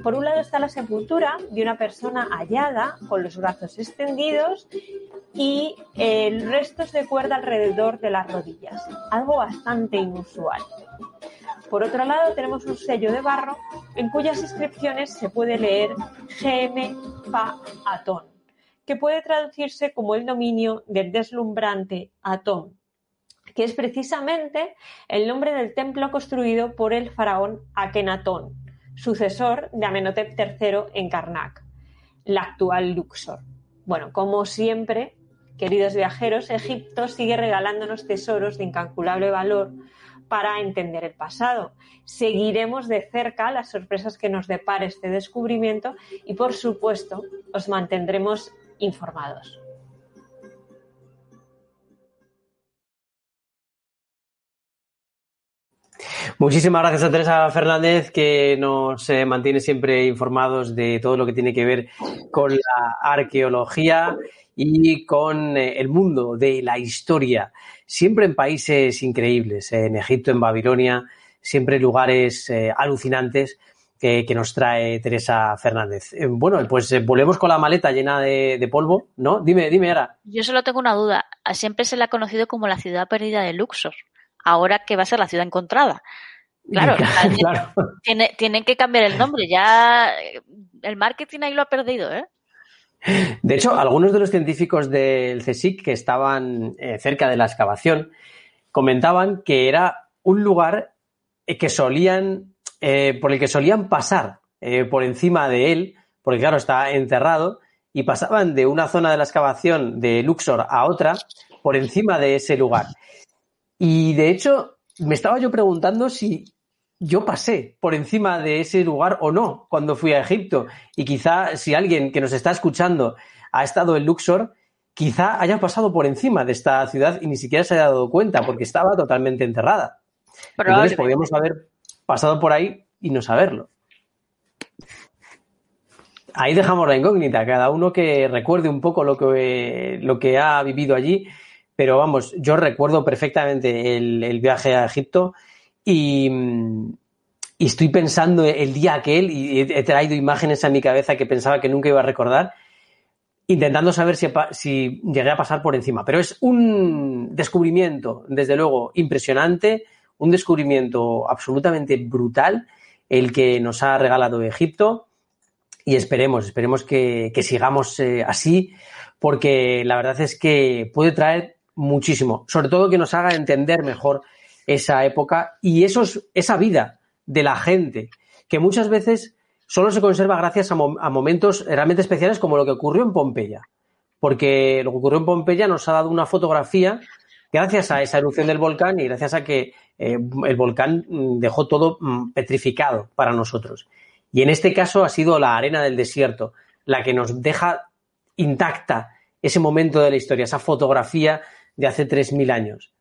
Por un lado está la sepultura de una persona hallada con los brazos extendidos y restos de cuerda alrededor de las rodillas, algo bastante inusual. Por otro lado, tenemos un sello de barro en cuyas inscripciones se puede leer GM Pa Atón, que puede traducirse como el dominio del deslumbrante Atón, que es precisamente el nombre del templo construido por el faraón Akenatón, sucesor de Amenhotep III en Karnak, la actual Luxor. Bueno, como siempre, queridos viajeros, Egipto sigue regalándonos tesoros de incalculable valor para entender el pasado. Seguiremos de cerca las sorpresas que nos depare este descubrimiento y, por supuesto, os mantendremos informados. Muchísimas gracias a Teresa Fernández que nos eh, mantiene siempre informados de todo lo que tiene que ver con la arqueología y con eh, el mundo de la historia, siempre en países increíbles, en Egipto, en Babilonia, siempre lugares eh, alucinantes que, nos trae Teresa Fernández. Eh, bueno, pues volvemos con la maleta llena de, polvo, ¿no? Dime, dime ahora. Yo solo tengo una duda. Siempre se la ha conocido como la ciudad perdida de Luxor. Ahora que va a ser la ciudad encontrada. Claro, Tiene, tienen que cambiar el nombre. Ya el marketing ahí lo ha perdido, ¿eh? De hecho, algunos de los científicos del CSIC que estaban eh, cerca de la excavación comentaban que era un lugar eh, que solían, eh, por el que solían pasar por encima de él, porque claro, está enterrado, y pasaban de una zona de la excavación de Luxor a otra por encima de ese lugar. Y de hecho, me estaba yo preguntando si yo pasé por encima de ese lugar o no cuando fui a Egipto. Y quizá si alguien que nos está escuchando ha estado en Luxor, quizá haya pasado por encima de esta ciudad y ni siquiera se haya dado cuenta porque estaba totalmente enterrada. Entonces podríamos haber pasado por ahí y no saberlo. Ahí dejamos la incógnita, cada uno que recuerde un poco lo que, lo que ha vivido allí, pero vamos, yo recuerdo perfectamente el viaje a Egipto y, estoy pensando el día aquel y he traído imágenes a mi cabeza que pensaba que nunca iba a recordar, intentando saber si, llegué a pasar por encima. Pero es un descubrimiento, desde luego, impresionante, un descubrimiento absolutamente brutal el que nos ha regalado Egipto y esperemos, esperemos que, sigamos eh, así porque la verdad es que puede traer muchísimo, sobre todo que nos haga entender mejor esa época y esos, esa vida de la gente, que muchas veces solo se conserva gracias a, momentos realmente especiales como lo que ocurrió en Pompeya. Porque lo que ocurrió en Pompeya nos ha dado una fotografía gracias a esa erupción del volcán y gracias a que eh, el volcán mm, dejó todo mm, petrificado para nosotros. Y en este caso ha sido la arena del desierto la que nos deja intacta ese momento de la historia, esa fotografía de hace 3.000 años,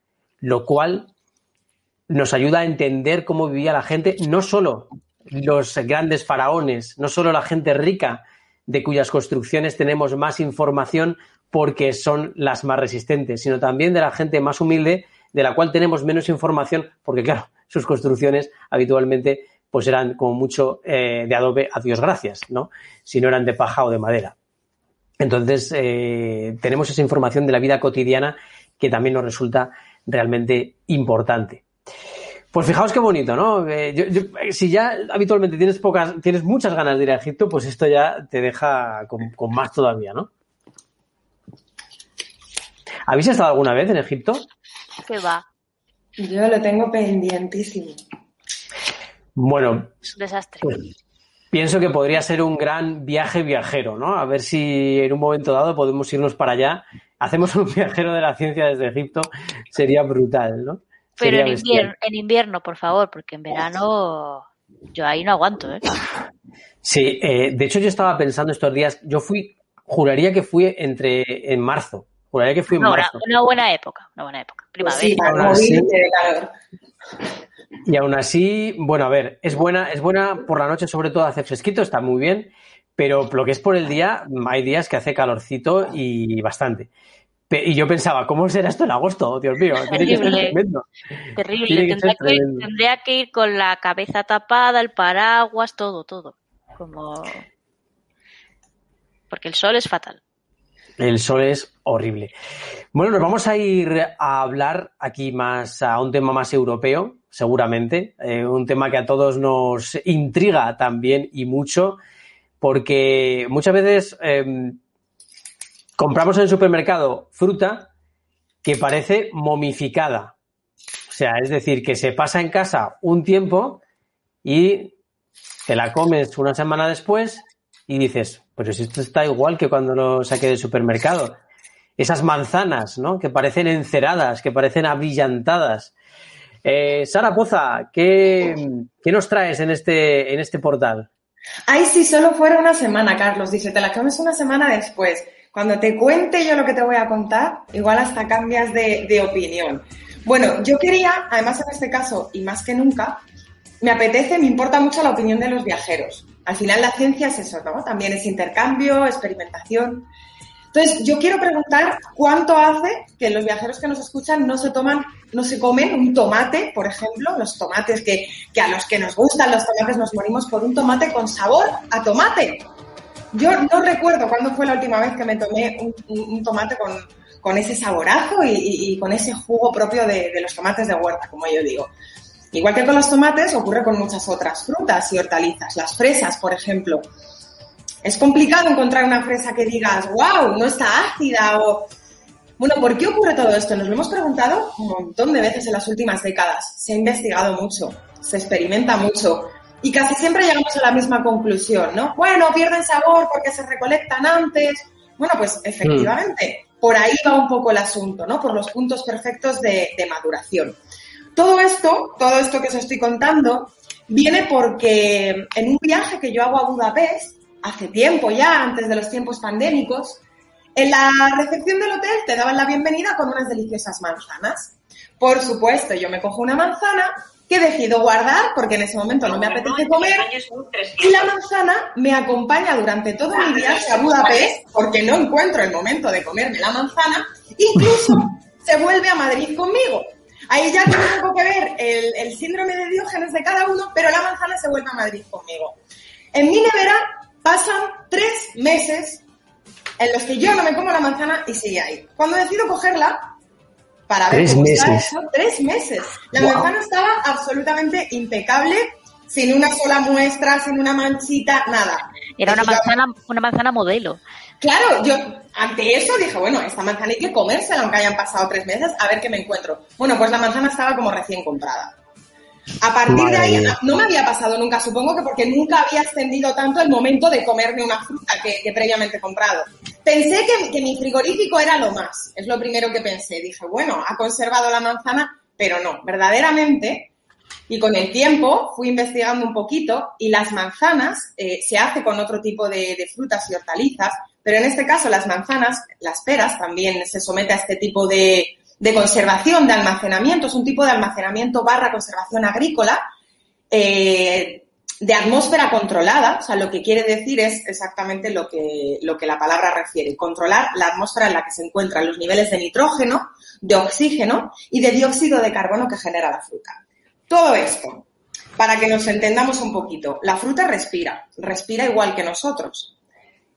lo cual nos ayuda a entender cómo vivía la gente, no solo los grandes faraones, no solo la gente rica, de cuyas construcciones tenemos más información porque son las más resistentes, sino también de la gente más humilde, de la cual tenemos menos información, porque claro, sus construcciones habitualmente pues eran como mucho eh, de adobe a Dios gracias, ¿no? Si no eran de paja o de madera. Entonces, eh, tenemos esa información de la vida cotidiana que también nos resulta realmente importante. Pues fijaos qué bonito, ¿no? Eh, si ya habitualmente tienes pocas, tienes muchas ganas de ir a Egipto, pues esto ya te deja con, más todavía, ¿no? ¿Habéis estado alguna vez en Egipto? ¿Qué va? Yo lo tengo pendientísimo. Bueno. Es un desastre. Pues, pienso que podría ser un gran viaje viajero, ¿no? A ver si en un momento dado podemos irnos para allá. Hacemos un viajero de la ciencia desde Egipto, sería brutal, ¿no? Pero en invierno, en invierno, por favor, porque en verano yo ahí no aguanto, ¿eh? Sí, eh, de hecho yo estaba pensando estos días, yo fui, juraría que fui entre en marzo, juraría que fui en marzo. Una, buena época, una buena época, primavera. Sí, y aún así, bueno, a ver, es buena, es buena por la noche sobre todo hacer fresquito, está muy bien, pero lo que es por el día, hay días que hace calorcito y bastante. Y yo pensaba, ¿cómo será esto en agosto? Dios mío, tiene que ser tremendo. Terrible, tendría, que, ir con la cabeza tapada, el paraguas, todo, todo. Como... Porque el sol es fatal. El sol es horrible. Bueno, nos vamos a ir a hablar aquí más a un tema más europeo, seguramente. Eh, un tema que a todos nos intriga también y mucho, porque muchas veces em, compramos en el supermercado fruta que parece momificada. O sea, es decir, que se pasa en casa un tiempo y te la comes una semana después y dices, pues esto está igual que cuando lo saqué del supermercado. Esas manzanas, ¿no? Que parecen enceradas, que parecen abrillantadas. Eh, Sara Poza, ¿qué, ¿qué, nos traes en este, en este portal? Ay, si solo fuera una semana, Carlos. Dice, te la comes una semana después. Cuando te cuente yo lo que te voy a contar, igual hasta cambias de, opinión. Bueno, yo quería, además en este caso, y más que nunca, me apetece, me importa mucho la opinión de los viajeros. Al final la ciencia es eso, ¿no? También es intercambio, experimentación. Entonces, yo quiero preguntar cuánto hace que los viajeros que nos escuchan no se toman, no se comen un tomate, por ejemplo, los tomates que, que a los que nos gustan los tomates nos morimos por un tomate con sabor a tomate. Yo no recuerdo cuándo fue la última vez que me tomé un, tomate con, con, ese saborazo y, y, con ese jugo propio de, de los tomates de huerta, como yo digo. Igual que con los tomates, ocurre con muchas otras frutas y hortalizas. Las fresas, por ejemplo. Es complicado encontrar una fresa que digas, wow, no está ácida o... Bueno, ¿por qué ocurre todo esto? Nos lo hemos preguntado un montón de veces en las últimas décadas. Se ha investigado mucho, se experimenta mucho y casi siempre llegamos a la misma conclusión, ¿no? Bueno, pierden sabor porque se recolectan antes. Bueno, pues efectivamente, por ahí va un poco el asunto, ¿no? Por los puntos perfectos de, de maduración. Todo esto, todo esto que os estoy contando, viene porque en un viaje que yo hago a Budapest, hace tiempo ya, antes de los tiempos pandémicos, en la recepción del hotel te daban la bienvenida con unas deliciosas manzanas. Por supuesto, yo me cojo una manzana que decido guardar porque en ese momento no me apetece comer y la manzana me acompaña durante todo mi viaje a Budapest porque no encuentro el momento de comerme la manzana, incluso se vuelve a Madrid conmigo. Ahí ya tiene poco que ver el, el síndrome de Diógenes de cada uno, pero la manzana se vuelve a Madrid conmigo. En mi nevera pasan tres meses en los que yo no me como la manzana y sigue ahí. Cuando decido cogerla, para ver tres cómo meses. está eso, tres meses. La Wow. manzana estaba absolutamente impecable, sin una sola muestra, sin una manchita, nada. Era una manzana, una manzana modelo. Claro, yo ante eso dije, bueno, esta manzana hay que comérsela aunque hayan pasado tres meses, a ver qué me encuentro. Bueno, pues la manzana estaba como recién comprada. A partir de ahí mía. no me había pasado nunca, supongo que porque nunca había extendido tanto el momento de comerme una fruta que, que previamente comprado. Pensé que, que mi frigorífico era lo más, es lo primero que pensé. Dije, bueno, ha conservado la manzana, pero no, verdaderamente. Y con el tiempo fui investigando un poquito y las manzanas eh, se hace con otro tipo de, de frutas y hortalizas, pero en este caso las manzanas, las peras también se somete a este tipo de, de conservación, de almacenamiento, es un tipo de almacenamiento barra conservación agrícola, eh, de atmósfera controlada, o sea, lo que quiere decir es exactamente lo que, lo que la palabra refiere, controlar la atmósfera en la que se encuentran los niveles de nitrógeno, de oxígeno y de dióxido de carbono que genera la fruta. Todo esto, para que nos entendamos un poquito, la fruta respira, respira igual que nosotros.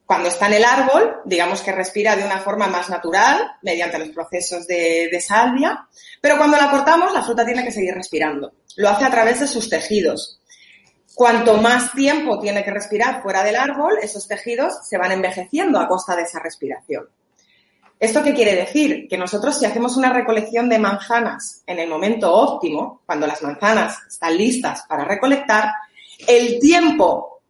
Cuando está en el árbol, digamos que respira de una forma más natural, mediante los procesos de, de salvia, pero cuando la cortamos, la fruta tiene que seguir respirando. Lo hace a través de sus tejidos. Cuanto más tiempo tiene que respirar fuera del árbol, esos tejidos se van envejeciendo a costa de esa respiración. ¿Esto qué quiere decir? Que nosotros si hacemos una recolección de manzanas en el momento óptimo, cuando las manzanas están listas para recolectar, el tiempo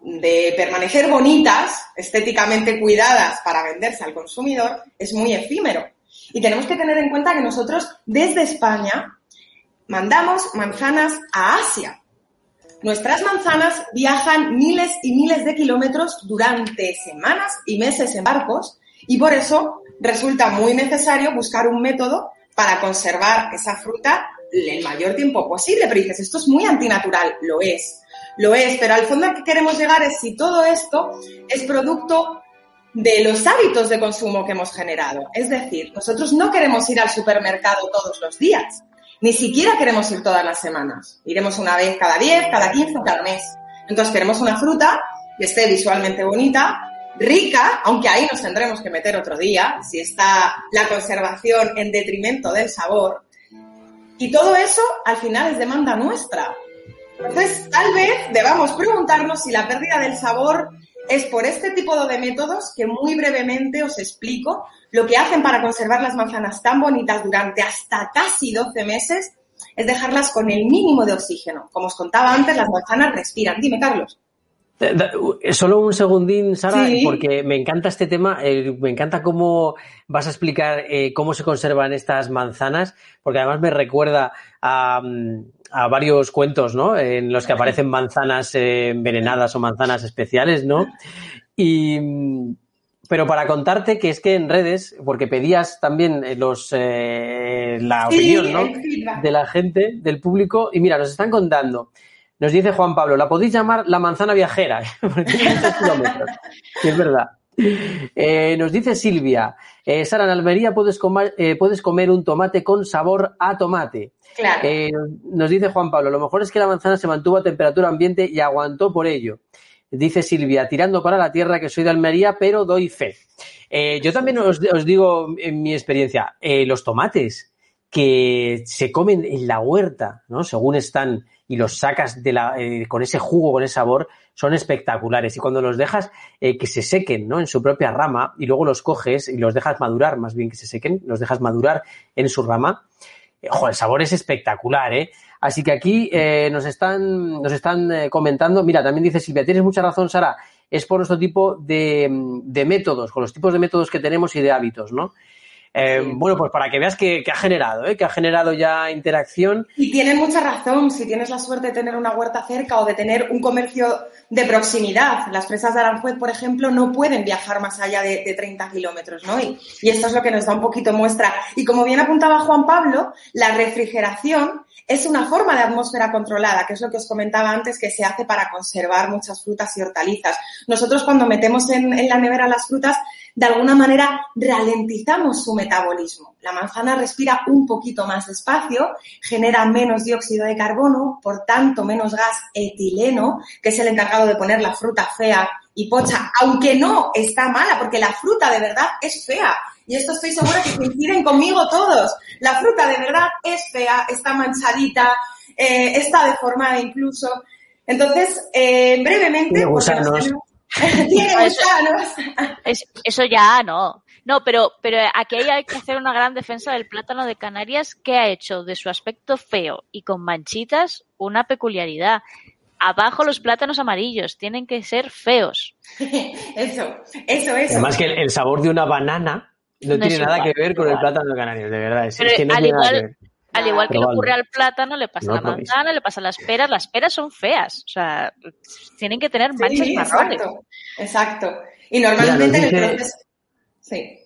de permanecer bonitas, estéticamente cuidadas para venderse al consumidor, es muy efímero. Y tenemos que tener en cuenta que nosotros desde España mandamos manzanas a Asia. Nuestras manzanas viajan miles y miles de kilómetros durante semanas y meses en barcos y por eso resulta muy necesario buscar un método para conservar esa fruta el mayor tiempo posible. Pero dices, esto es muy antinatural, lo es, lo es, pero al fondo a que queremos llegar es si todo esto es producto de los hábitos de consumo que hemos generado. Es decir, nosotros no queremos ir al supermercado todos los días, ni siquiera queremos ir todas las semanas. Iremos una vez cada 10, cada 15 o cada mes. Entonces queremos una fruta que esté visualmente bonita, rica, aunque ahí nos tendremos que meter otro día, si está la conservación en detrimento del sabor. Y todo eso al final es demanda nuestra. Entonces, tal vez debamos preguntarnos si la pérdida del sabor es por este tipo de métodos que muy brevemente os explico lo que hacen para conservar las manzanas tan bonitas durante hasta casi 12 meses es dejarlas con el mínimo de oxígeno. Como os contaba antes, las manzanas respiran. Dime, Carlos. Eh, Solo un segundín, Sara, Sí. porque me encanta este tema, eh, me encanta cómo vas a explicar eh, cómo se conservan estas manzanas, porque además me recuerda a, mm, a varios cuentos, ¿no? En los que aparecen manzanas eh, envenenadas o manzanas especiales, ¿no? Y, pero para contarte que es que en redes, porque pedías también eh, los eh, la Sí, opinión, ¿no? de la gente, del público, y mira, nos están contando. Nos dice Juan Pablo, la podéis llamar la manzana viajera, porque tiene muchos kilómetros. Y es verdad. Eh, nos dice Silvia, eh, Sara, en Almería puedes comer, eh, puedes comer un tomate con sabor a tomate. Claro. nos dice Juan Pablo, lo mejor es que la manzana se mantuvo a temperatura ambiente y aguantó por ello. Dice Silvia, tirando para la tierra que soy de Almería, pero doy fe. yo también os, os, digo en mi experiencia, los tomates que se comen en la huerta, ¿no? Según están y los sacas de la, eh, con ese jugo, con ese sabor, son espectaculares. Y cuando los dejas eh, que se sequen ¿no? en su propia rama y luego los coges y los dejas madurar, más bien que se sequen, los dejas madurar en su rama, eh, el sabor es espectacular, ¿eh? Así que aquí nos están, nos están comentando, mira, también dice Silvia, tienes mucha razón, Sara, es por nuestro tipo de, de métodos, con los tipos de métodos que tenemos y de hábitos, ¿no? Eh, bueno, pues para que veas que, ha generado, ¿eh? que ha generado ya interacción. Y tienes mucha razón, si tienes la suerte de tener una huerta cerca o de tener un comercio de proximidad. Las fresas de Aranjuez, por ejemplo, no pueden viajar más allá de, 30 kilómetros, ¿no? Y, y esto es lo que nos da un poquito muestra. Y como bien apuntaba Juan Pablo, la refrigeración es una forma de atmósfera controlada, que es lo que os comentaba antes, que se hace para conservar muchas frutas y hortalizas. Nosotros cuando metemos en, en la nevera las frutas, de alguna manera ralentizamos su metabolismo. La manzana respira un poquito más despacio, genera menos dióxido de carbono, por tanto menos gas etileno, que es el encargado de poner la fruta fea y pocha, aunque no está mala, porque la fruta de verdad es fea. Y esto estoy segura que coinciden conmigo todos. La fruta de verdad es fea, está manchadita, eh, está deformada incluso. Entonces, eh, brevemente... eso, ya no. No, pero, pero aquí hay que hacer una gran defensa del plátano de Canarias que ha hecho de su aspecto feo y con manchitas una peculiaridad. Abajo los plátanos amarillos tienen que ser feos. eso, eso, eso. Además que el, sabor de una banana no, tiene nada que ver con el plátano de Canarias, de verdad. Es, que no tiene. Al igual que le ocurre al plátano, le pasa a la manzana, le pasa a las peras. Las peras son feas, o sea, tienen que tener manchas marrones. Exacto, exacto. Y normalmente en el proceso... Sí.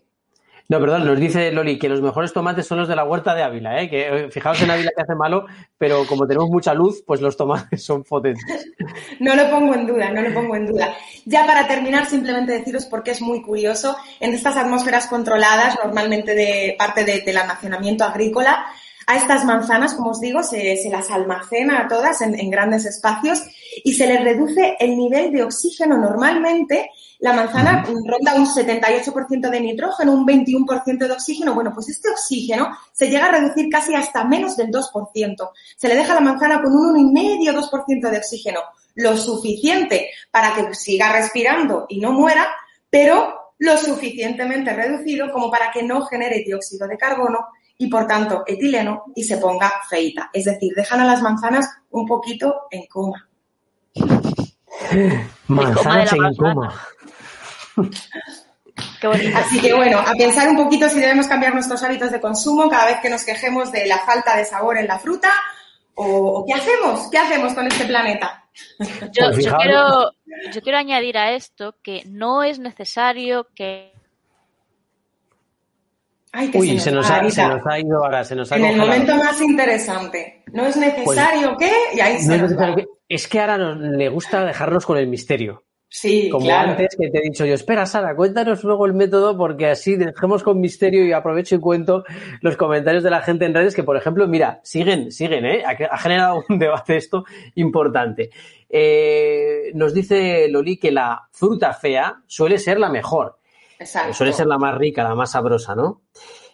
No, perdón, nos dice Loli que los mejores tomates son los de la huerta de Ávila, ¿eh? que eh, fijaos en Ávila que hace malo, pero como tenemos mucha luz, pues los tomates son potentes. No lo pongo en duda, no lo pongo en duda. Ya para terminar, simplemente deciros porque es muy curioso, en estas atmósferas controladas, normalmente de parte del almacenamiento agrícola, a estas manzanas, como os digo, se, las almacena a todas en, grandes espacios y se les reduce el nivel de oxígeno. Normalmente la manzana ronda un 78% de nitrógeno, un 21% de oxígeno. Bueno, pues este oxígeno se llega a reducir casi hasta menos del 2%. Se le deja a la manzana con un 1,5-2% de oxígeno, lo suficiente para que siga respirando y no muera, pero lo suficientemente reducido como para que no genere dióxido de carbono y por tanto etileno y se ponga feita. Es decir, dejan a las manzanas un poquito en coma. Manzanas en coma. Así que bueno, a pensar un poquito si debemos cambiar nuestros hábitos de consumo cada vez que nos quejemos de la falta de sabor en la fruta o, qué hacemos, qué hacemos con este planeta. Yo, pues yo, quiero, yo quiero añadir a esto que no es necesario que Uy, se nos, ha, ido ahora, se nos ha En el momento más interesante. No es necesario pues, que, y ahí se es, es que ahora nos, le gusta dejarnos con el misterio. Sí, Como antes que te he dicho yo, espera Sara, cuéntanos luego el método porque así dejemos con misterio y aprovecho y cuento los comentarios de la gente en redes que, por ejemplo, mira, siguen, siguen, ¿eh? Ha, generado un debate esto importante. Eh, nos dice Loli que la fruta fea suele ser la mejor. Suele ser la más rica, la más sabrosa, ¿no?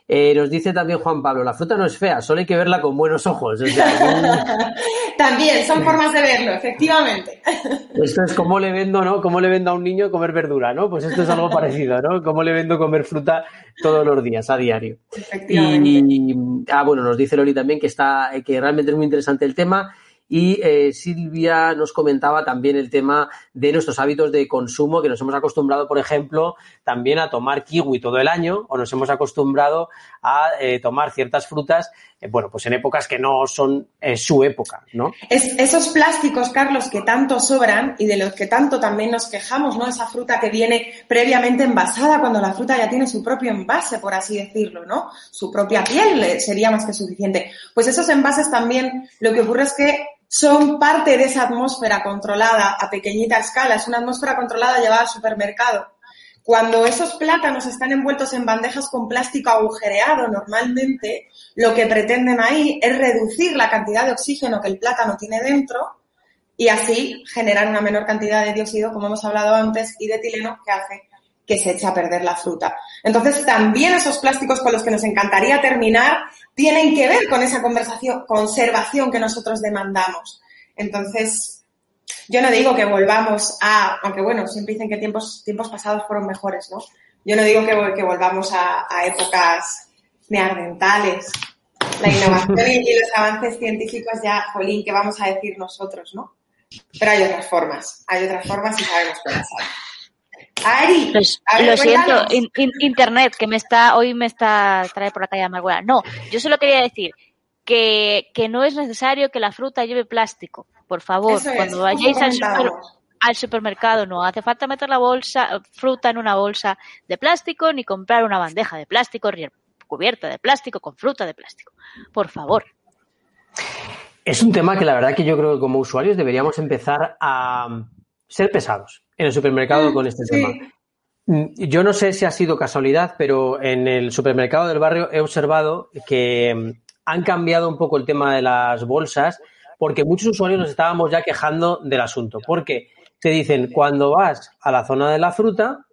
Eh, nos dice también Juan Pablo, la fruta no es fea, solo hay que verla con buenos ojos. también, son formas de verlo, efectivamente. Esto es como le vendo, ¿no? Cómo le vendo a un niño comer verdura, ¿no? Pues esto es algo parecido, ¿no? Cómo le vendo comer fruta todos los días, a diario. Efectivamente. Y, ah, bueno, nos dice Loli también que está, que realmente es muy interesante el tema y eh, Silvia nos comentaba también el tema de nuestros hábitos de consumo, que nos hemos acostumbrado, por ejemplo, también a tomar kiwi todo el año o nos hemos acostumbrado a eh, tomar ciertas frutas, eh, bueno, pues en épocas que no son su época, ¿no? Es, esos plásticos, Carlos, que tanto sobran y de los que tanto también nos quejamos, ¿no? Esa fruta que viene previamente envasada cuando la fruta ya tiene su propio envase, por así decirlo, ¿no? Su propia piel sería más que suficiente. Pues esos envases también, lo que ocurre es que son parte de esa atmósfera controlada a pequeñita escala. Es una atmósfera controlada llevada al supermercado. Cuando esos plátanos están envueltos en bandejas con plástico agujereado, normalmente lo que pretenden ahí es reducir la cantidad de oxígeno que el plátano tiene dentro y así generar una menor cantidad de dióxido, como hemos hablado antes, y de etileno que hace que se eche a perder la fruta. Entonces, también esos plásticos con los que nos encantaría terminar tienen que ver con esa conversación, conservación que nosotros demandamos. Entonces, yo no digo que volvamos a, aunque bueno, siempre dicen que tiempos, tiempos pasados fueron mejores, ¿no? Yo no digo que, volvamos a, épocas neandertales. La innovación y, los avances científicos ya, jolín, ¿qué vamos a decir nosotros, no? Pero hay otras formas, hay otras formas y sabemos que las hay. Ari, lo siento, internet que me está hoy me está trae por la calle amargura. No, yo solo quería decir que, que no es necesario que la fruta lleve plástico. Por favor, cuando vayáis al, supermercado no hace falta meter la bolsa fruta en una bolsa de plástico ni comprar una bandeja de plástico cubierta de plástico con fruta de plástico. Por favor. Es un tema que la verdad que yo creo que como usuarios deberíamos empezar a ser pesados en el supermercado mm, con este tema. Mm, yo no sé si ha sido casualidad, pero en el supermercado del barrio he observado que mm, han cambiado un poco el tema de las bolsas porque muchos usuarios nos estábamos ya quejando del asunto. Porque te dicen, cuando vas a la zona de la fruta,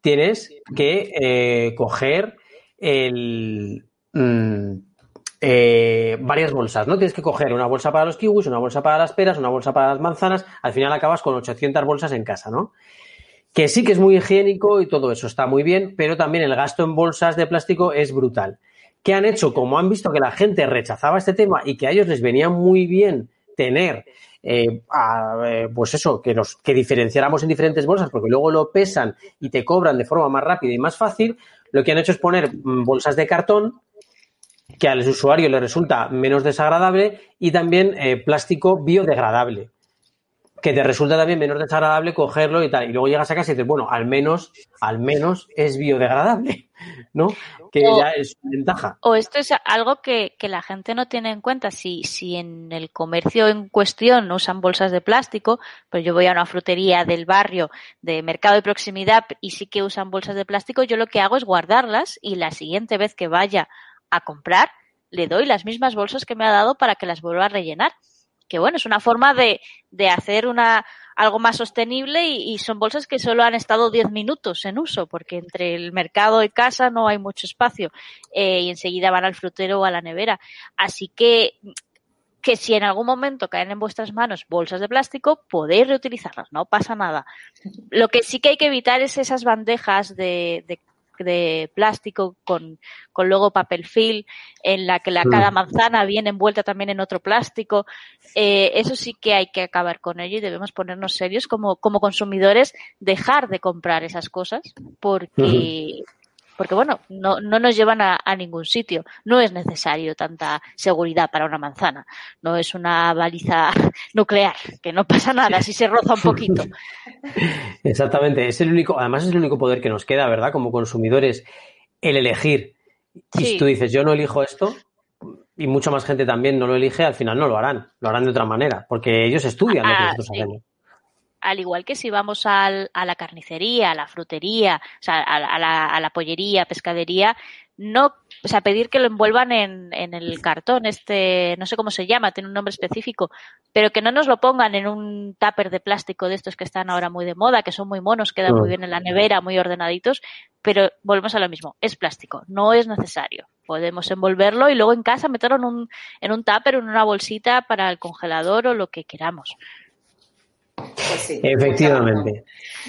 tienes que eh, coger el, eh, varias bolsas, ¿no? Tienes que coger una bolsa para los kiwis, una bolsa para las peras, una bolsa para las manzanas, al final acabas con 800 bolsas en casa, ¿no? Que sí que es muy higiénico y todo eso está muy bien, pero también el gasto en bolsas de plástico es brutal. ¿Qué han hecho? Como han visto que la gente rechazaba este tema y que a ellos les venía muy bien tener eh, eh, pues eso, que nos que diferenciáramos en diferentes bolsas, porque luego lo pesan y te cobran de forma más rápida y más fácil, lo que han hecho es poner mm, bolsas de cartón que al usuario le resulta menos desagradable y también eh, plástico biodegradable, que te resulta también menos desagradable cogerlo y tal. Y luego llegas a casa y dices, bueno, al menos, al menos es biodegradable, ¿no? Que ya es ventaja. O esto es algo que, que, la gente no tiene en cuenta. Si, si en el comercio en cuestión no usan bolsas de plástico, pero yo voy a una frutería del barrio, de mercado de proximidad, y sí que usan bolsas de plástico, yo lo que hago es guardarlas y la siguiente vez que vaya a comprar, le doy las mismas bolsas que me ha dado para que las vuelva a rellenar. Que bueno, es una forma de, de hacer una, algo más sostenible y, son bolsas que solo han estado 10 minutos en uso, porque entre el mercado y casa no hay mucho espacio eh, y enseguida van al frutero o a la nevera. Así que que si en algún momento caen en vuestras manos bolsas de plástico, podéis reutilizarlas, no pasa nada. Lo que sí que hay que evitar es esas bandejas de, de de plástico con, con luego papel film, en la que la, cada mm. manzana viene envuelta también en otro plástico. Eh, eso sí que hay que acabar con ello y debemos ponernos serios como, como consumidores, dejar de comprar esas cosas porque, porque bueno, no, no nos llevan a, ningún sitio. No es necesario tanta seguridad para una manzana. No es una baliza nuclear, que no pasa nada si se roza un poquito. Exactamente, es el único, además es el único poder que nos queda, ¿verdad? Como consumidores, el elegir. Y si tú dices, yo no elijo esto, y mucha más gente también no lo elige, al final no lo harán, lo harán de otra manera, porque ellos estudian lo que ah, nosotros hacemos al igual que si vamos al, a la carnicería, a la frutería, o sea, a, la, a la pollería, pescadería, no, o sea, pedir que lo envuelvan en, en, el cartón, este, no sé cómo se llama, tiene un nombre específico, pero que no nos lo pongan en un tupper de plástico de estos que están ahora muy de moda, que son muy monos, quedan muy bien en la nevera, muy ordenaditos, pero volvemos a lo mismo, es plástico, no es necesario. Podemos envolverlo y luego en casa meterlo en un, en un tupper en una bolsita para el congelador o lo que queramos. Pues Efectivamente.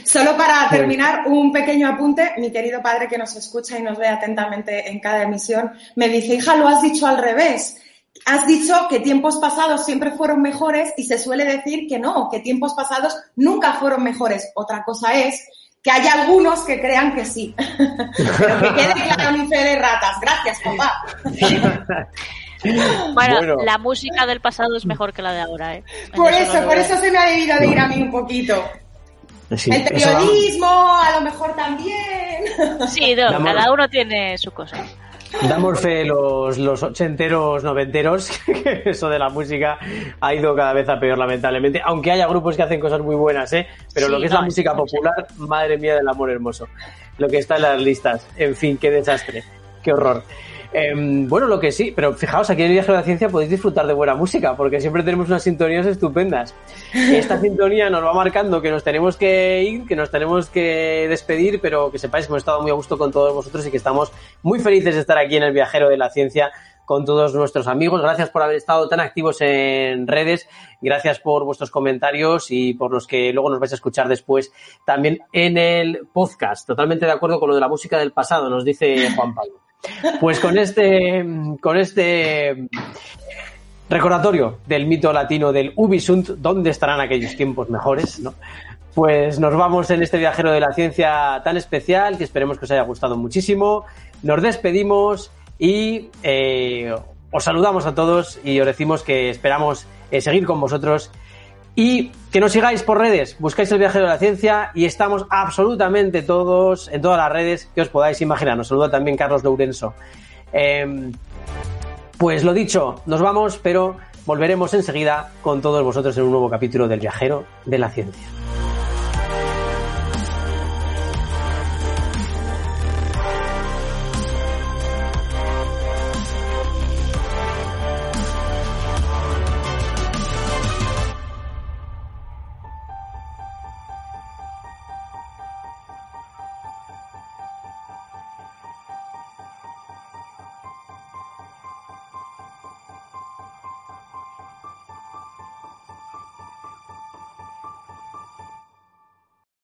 Solo para terminar, un pequeño apunte. Mi querido padre que nos escucha y nos ve atentamente en cada emisión, me dice, hija, lo has dicho al revés. Has dicho que tiempos pasados siempre fueron mejores y se suele decir que no, que tiempos pasados nunca fueron mejores. Otra cosa es que hay algunos que crean que sí. Pero que quede claro mi fe de ratas. Gracias, papá. Bueno, la música del pasado es mejor que la de ahora, ¿eh? Por eso, por eso se me ha debido de ir a mí un poquito. el periodismo, a lo mejor también. Sí, cada uno tiene su cosa. Damos fe los, los ochenteros, noventeros, que eso de la música ha ido cada vez a peor, lamentablemente. Aunque haya grupos que hacen cosas muy buenas, ¿eh? Pero lo que es la música popular, madre mía del amor hermoso. Lo que está en las listas. En fin, qué desastre. Qué horror. Em, bueno, lo que sí, pero fijaos, aquí en el viaje de la ciencia podéis disfrutar de buena música, porque siempre tenemos unas sintonías estupendas. Esta sintonía nos va marcando que nos tenemos que ir, que nos tenemos que despedir, pero que sepáis que hemos estado muy a gusto con todos vosotros y que estamos muy felices de estar aquí en el viajero de la ciencia con todos nuestros amigos. Gracias por haber estado tan activos en redes. Gracias por vuestros comentarios y por los que luego nos vais a escuchar después también en el podcast. Totalmente de acuerdo con lo de la música del pasado, nos dice Juan Pablo. Pues con este, con este recordatorio del mito latino del Ubisunt, ¿dónde estarán aquellos tiempos mejores? ¿no? Pues nos vamos en este viajero de la ciencia tan especial que esperemos que os haya gustado muchísimo. Nos despedimos y eh, os saludamos a todos y os decimos que esperamos eh, seguir con vosotros y que nos sigáis por redes, buscáis el viajero de la ciencia y estamos absolutamente todos en todas las redes que os podáis imaginar. Nos saluda también Carlos Lourenso. Em, pues lo dicho, nos vamos, pero volveremos enseguida con todos vosotros en un nuevo capítulo del viajero de la ciencia.